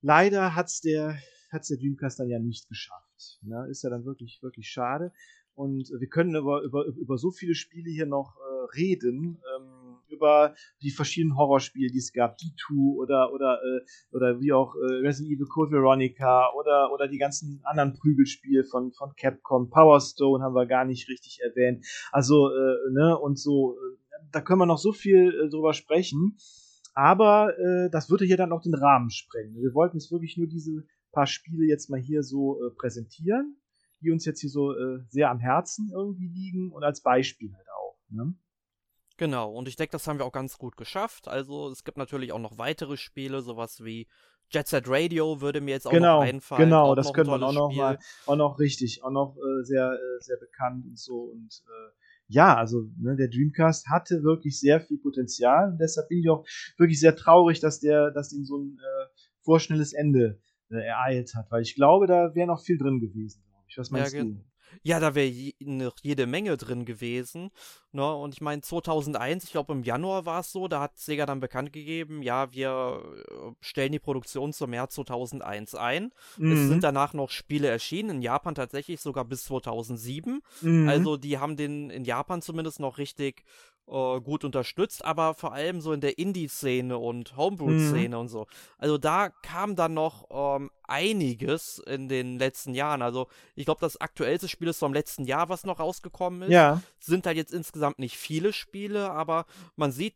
leider hat's der hat's der Dreamcast dann ja nicht geschafft. Ne? Ist ja dann wirklich wirklich schade. Und wir können über, über, über so viele Spiele hier noch äh, reden. Ähm, über die verschiedenen Horrorspiele, die es gab, D2 oder oder äh, oder wie auch äh, Resident Evil Code Veronica oder oder die ganzen anderen Prügelspiele von von Capcom, Power Stone haben wir gar nicht richtig erwähnt. Also äh, ne und so äh, da können wir noch so viel äh, drüber sprechen. Aber äh, das würde hier dann auch den Rahmen sprengen. Wir wollten jetzt wirklich nur diese paar Spiele jetzt mal hier so äh, präsentieren, die uns jetzt hier so äh, sehr am Herzen irgendwie liegen und als Beispiel halt auch. Ne? Genau, und ich denke, das haben wir auch ganz gut geschafft. Also es gibt natürlich auch noch weitere Spiele, sowas wie Jet Set Radio würde mir jetzt auch genau, noch einfallen. Genau, auch das können wir auch noch mal, auch noch richtig, auch noch äh, sehr, äh, sehr bekannt und so und äh, ja, also ne, der Dreamcast hatte wirklich sehr viel Potenzial und deshalb bin ich auch wirklich sehr traurig, dass der, dass ihn so ein äh, vorschnelles Ende äh, ereilt hat, weil ich glaube, da wäre noch viel drin gewesen, ich. Was meinst ja, du? Ja, da wäre je, noch jede Menge drin gewesen. Ne? Und ich meine, 2001, ich glaube im Januar war es so, da hat Sega dann bekannt gegeben, ja, wir äh, stellen die Produktion zum März 2001 ein. Mhm. Es sind danach noch Spiele erschienen, in Japan tatsächlich sogar bis 2007. Mhm. Also die haben den in Japan zumindest noch richtig äh, gut unterstützt, aber vor allem so in der Indie-Szene und Homebrew-Szene mhm. und so. Also da kam dann noch ähm, einiges in den letzten Jahren. Also ich glaube, das aktuellste Spiel ist vom letzten Jahr, was noch rausgekommen ist. Ja. Sind halt jetzt insgesamt nicht viele Spiele, aber man sieht,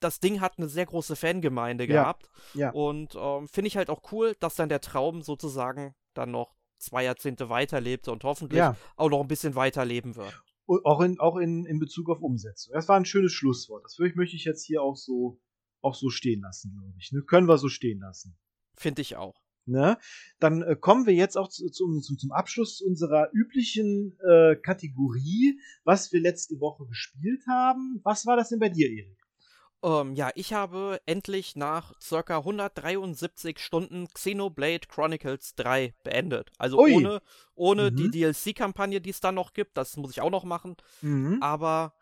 das Ding hat eine sehr große Fangemeinde gehabt. Ja. ja. Und ähm, finde ich halt auch cool, dass dann der Traum sozusagen dann noch zwei Jahrzehnte weiterlebte und hoffentlich ja. auch noch ein bisschen weiterleben wird auch in, auch in, in Bezug auf Umsetzung. Das war ein schönes Schlusswort. Das möchte ich jetzt hier auch so, auch so stehen lassen, glaube ich. Ne? Können wir so stehen lassen. Finde ich auch. Ne? Dann äh, kommen wir jetzt auch zu, zu, zu, zum Abschluss unserer üblichen äh, Kategorie, was wir letzte Woche gespielt haben. Was war das denn bei dir, Erik? Ähm, ja, ich habe endlich nach circa 173 Stunden Xenoblade Chronicles 3 beendet. Also Ui. ohne, ohne mhm. die DLC-Kampagne, die es dann noch gibt. Das muss ich auch noch machen. Mhm. Aber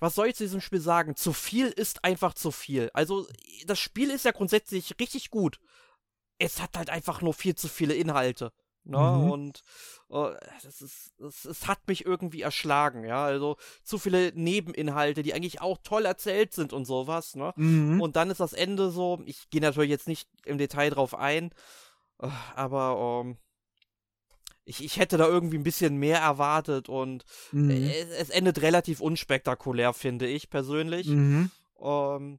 was soll ich zu diesem Spiel sagen? Zu viel ist einfach zu viel. Also, das Spiel ist ja grundsätzlich richtig gut. Es hat halt einfach nur viel zu viele Inhalte. Ne? Mhm. Und uh, das ist, das, es hat mich irgendwie erschlagen, ja. Also zu viele Nebeninhalte, die eigentlich auch toll erzählt sind und sowas, ne? Mhm. Und dann ist das Ende so, ich gehe natürlich jetzt nicht im Detail drauf ein, uh, aber um, ähm, ich, ich hätte da irgendwie ein bisschen mehr erwartet und mhm. es, es, endet relativ unspektakulär, finde ich persönlich. Mhm. Um, ähm,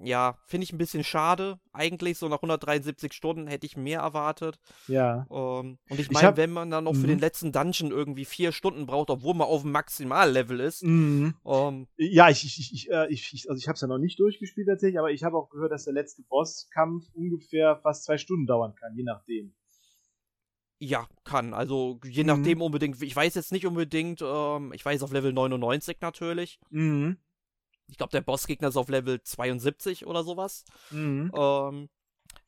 ja, finde ich ein bisschen schade. Eigentlich so nach 173 Stunden hätte ich mehr erwartet. Ja. Ähm, und ich meine, wenn man dann noch für den mhm. letzten Dungeon irgendwie vier Stunden braucht, obwohl man auf dem Maximallevel ist. Mhm. Ähm, ja, ich, ich, ich, äh, ich, ich, also ich habe es ja noch nicht durchgespielt tatsächlich, aber ich habe auch gehört, dass der letzte Bosskampf ungefähr fast zwei Stunden dauern kann, je nachdem. Ja, kann. Also je mhm. nachdem unbedingt. Ich weiß jetzt nicht unbedingt, ähm, ich weiß auf Level 99 natürlich. Mhm. Ich glaube, der Bossgegner ist auf Level 72 oder sowas. Mhm. Ähm,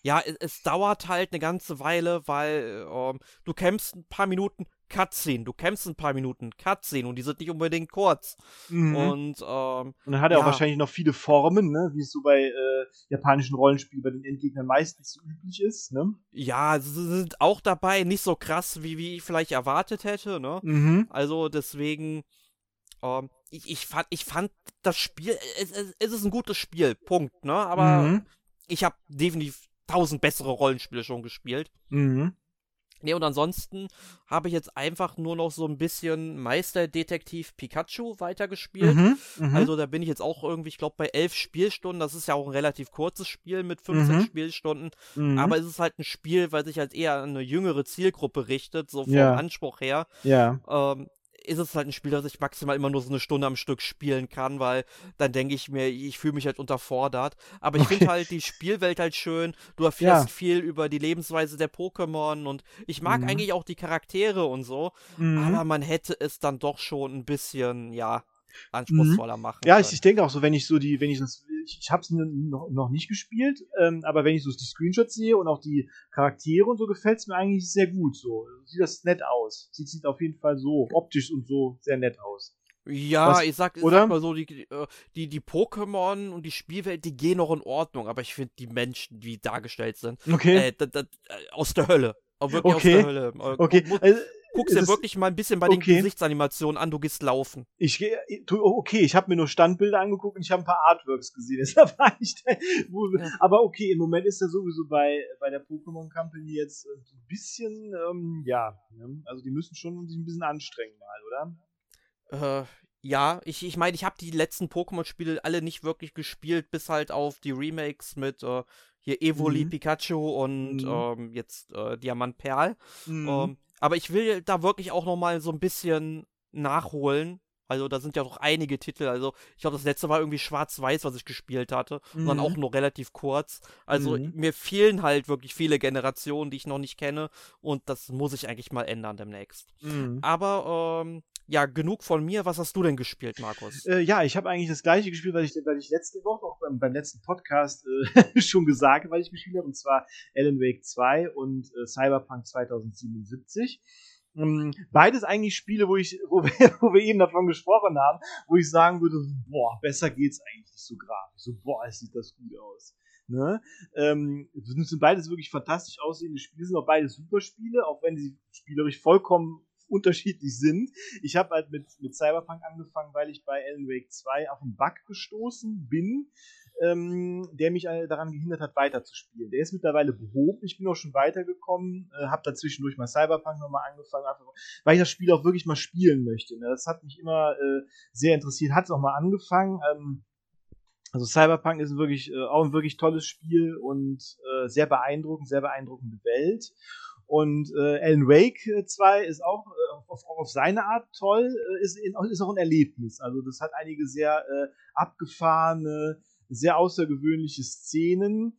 ja, es, es, dauert halt eine ganze Weile, weil ähm, du kämpfst ein paar Minuten, Cutscene. Du kämpfst ein paar Minuten, Cutscene und die sind nicht unbedingt kurz. Mhm. Und, ähm, und dann hat er ja. auch wahrscheinlich noch viele Formen, ne? wie es so bei äh, japanischen Rollenspielen bei den Endgegnern meistens so üblich ist. Ne? Ja, sie sind auch dabei, nicht so krass, wie, wie ich vielleicht erwartet hätte. Ne? Mhm. Also deswegen, ähm, ich, ich, fand, ich fand das Spiel, es, es, es ist ein gutes Spiel, Punkt. Ne? Aber mhm. ich habe definitiv tausend bessere Rollenspiele schon gespielt. Mhm. Ne, und ansonsten habe ich jetzt einfach nur noch so ein bisschen Meisterdetektiv Pikachu weitergespielt. Mhm, mh. Also da bin ich jetzt auch irgendwie, ich glaube, bei elf Spielstunden. Das ist ja auch ein relativ kurzes Spiel mit 15 mhm. Spielstunden. Mhm. Aber es ist halt ein Spiel, weil sich halt eher an eine jüngere Zielgruppe richtet, so vom ja. Anspruch her. Ja. Ähm, ist es halt ein Spiel, das ich maximal immer nur so eine Stunde am Stück spielen kann, weil dann denke ich mir, ich fühle mich halt unterfordert. Aber ich okay. finde halt die Spielwelt halt schön. Du erfährst ja. viel über die Lebensweise der Pokémon und ich mag mhm. eigentlich auch die Charaktere und so. Mhm. Aber man hätte es dann doch schon ein bisschen, ja, anspruchsvoller mhm. machen. Ja, ich, ich, denke auch so, wenn ich so die, wenn ich das, ich, ich habe es noch, noch nicht gespielt, ähm, aber wenn ich so die Screenshots sehe und auch die Charaktere und so, gefällt es mir eigentlich sehr gut. So sieht das nett aus. Sieht, sieht auf jeden Fall so optisch und so sehr nett aus. Ja, Was, ich, sag, ich sag mal so, die, äh, die, die Pokémon und die Spielwelt, die gehen noch in Ordnung, aber ich finde die Menschen, die dargestellt sind, okay. äh, da, da, aus der Hölle. Auch wirklich okay. aus der Hölle. Äh, okay. Also, guckst dir wirklich mal ein bisschen bei okay. den Gesichtsanimationen an, du gehst laufen. Ich gehe, okay, ich habe mir nur Standbilder angeguckt und ich habe ein paar Artworks gesehen. Deshalb war ich da, ja. Aber okay, im Moment ist er sowieso bei, bei der Pokémon Company jetzt äh, ein bisschen, ähm, ja, ne? also die müssen schon sich ein bisschen anstrengen mal, oder? Äh, ja, ich, ich meine, ich habe die letzten Pokémon-Spiele alle nicht wirklich gespielt, bis halt auf die Remakes mit äh, hier Evoli, mhm. Pikachu und mhm. ähm, jetzt äh, Diamant Perl. Mhm. Ähm, aber ich will da wirklich auch noch mal so ein bisschen nachholen. Also da sind ja noch einige Titel. Also ich glaube, das letzte war irgendwie Schwarz-Weiß, was ich gespielt hatte. Mhm. Und dann auch nur relativ kurz. Also mhm. mir fehlen halt wirklich viele Generationen, die ich noch nicht kenne. Und das muss ich eigentlich mal ändern demnächst. Mhm. Aber ähm, ja, genug von mir. Was hast du denn gespielt, Markus? Äh, ja, ich habe eigentlich das gleiche gespielt, was ich, was ich letzte Woche auch beim, beim letzten Podcast äh, (laughs) schon gesagt habe, was ich gespielt habe. Und zwar Alan Wake 2 und äh, Cyberpunk 2077. Ähm, beides eigentlich Spiele, wo ich, (laughs) wo wir, wo wir eben davon gesprochen haben, wo ich sagen würde, boah, besser geht's eigentlich nicht so grafisch. So, boah, es sieht das gut aus. Ne? Ähm, sind beides wirklich fantastisch aussehende Spiele, sind auch beide super Spiele, auch wenn sie spielerisch vollkommen unterschiedlich sind. Ich habe halt mit, mit Cyberpunk angefangen, weil ich bei Alan Wake 2 auf einen Bug gestoßen bin, ähm, der mich daran gehindert hat, weiterzuspielen. Der ist mittlerweile behoben. Ich bin auch schon weitergekommen, äh, habe da zwischendurch mal Cyberpunk nochmal angefangen, einfach, weil ich das Spiel auch wirklich mal spielen möchte. Ne? Das hat mich immer äh, sehr interessiert. Hat es auch mal angefangen. Ähm, also Cyberpunk ist wirklich äh, auch ein wirklich tolles Spiel und äh, sehr beeindruckend, sehr beeindruckende Welt. Und äh, Alan Wake 2 ist auch äh, auf, auf, seine Art toll, äh, ist, ist auch ein Erlebnis. Also das hat einige sehr äh, abgefahrene, sehr außergewöhnliche Szenen.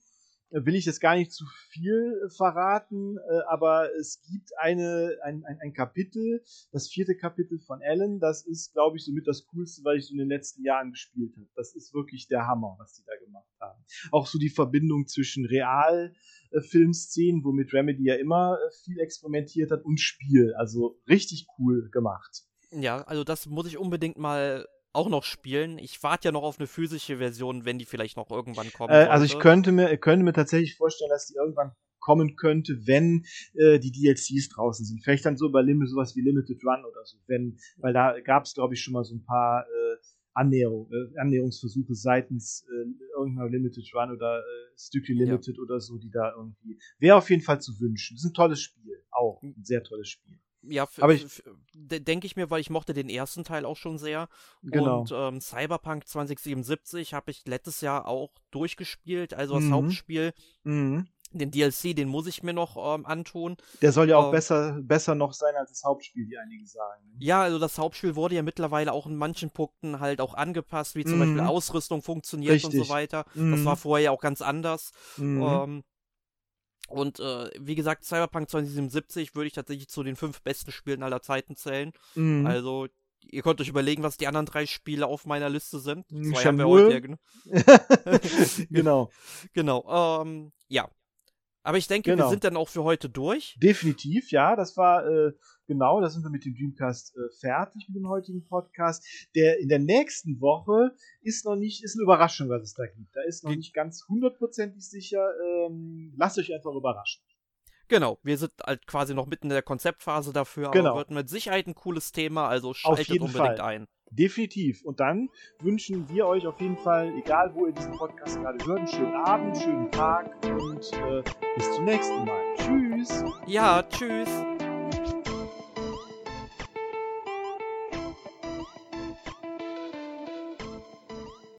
Äh, will ich jetzt gar nicht zu viel äh, verraten, äh, aber es gibt eine, ein, ein, ein Kapitel, das vierte Kapitel von Alan, das ist, glaube ich, somit das Coolste, was ich so in den letzten Jahren gespielt habe. Das ist wirklich der Hammer, was die da gemacht haben. Auch so die Verbindung zwischen real äh, Filmszenen, womit Remedy ja immer äh, viel experimentiert hat, und Spiel. Also richtig cool gemacht. Ja, also das muss ich unbedingt mal auch noch spielen. Ich warte ja noch auf eine physische Version, wenn die vielleicht noch irgendwann kommt. Äh, also ich könnte mir, könnte mir tatsächlich vorstellen, dass die irgendwann kommen könnte, wenn äh, die DLCs draußen sind. Vielleicht dann so bei Lim sowas wie Limited Run oder so, wenn, weil da gab es, glaube ich, schon mal so ein paar äh, Annäherung, äh, Annäherungsversuche seitens äh, irgendeiner Limited Run oder äh, Strictly Limited ja. oder so, die da irgendwie. Wäre auf jeden Fall zu wünschen. Das ist ein tolles Spiel. Auch ein sehr tolles Spiel. Ja, aber ich denke ich mir, weil ich mochte den ersten Teil auch schon sehr. Genau. Und ähm, Cyberpunk 2077 habe ich letztes Jahr auch durchgespielt, also das mhm. Hauptspiel. Mhm. Den DLC, den muss ich mir noch ähm, antun. Der soll ja auch ähm, besser, besser noch sein als das Hauptspiel, wie einige sagen. Ne? Ja, also das Hauptspiel wurde ja mittlerweile auch in manchen Punkten halt auch angepasst, wie zum mhm. Beispiel Ausrüstung funktioniert Richtig. und so weiter. Mhm. Das war vorher ja auch ganz anders. Mhm. Ähm, Und äh, wie gesagt, Cyberpunk 2077 würde ich tatsächlich zu den fünf besten Spielen aller Zeiten zählen. Mhm. Also, ihr könnt euch überlegen, was die anderen drei Spiele auf meiner Liste sind. Zwei haben wir heute ja, (laughs) genau. (laughs) genau. Ähm, ja. Aber ich denke, genau. wir sind dann auch für heute durch. Definitiv, ja. Das war äh, genau, da sind wir mit dem Dreamcast äh, fertig mit dem heutigen Podcast. Der in der nächsten Woche ist noch nicht, ist eine Überraschung, was es da gibt. Da ist noch nicht ganz hundertprozentig sicher. Ähm, lasst euch einfach überraschen. Genau, wir sind halt quasi noch mitten in der Konzeptphase dafür, genau. aber wird mit Sicherheit ein cooles Thema, also schaltet unbedingt Fall. ein. Definitiv. Und dann wünschen wir euch auf jeden Fall, egal wo ihr diesen Podcast gerade hört, einen schönen Abend, schönen Tag und äh, bis zum nächsten Mal. Tschüss. Ja, tschüss.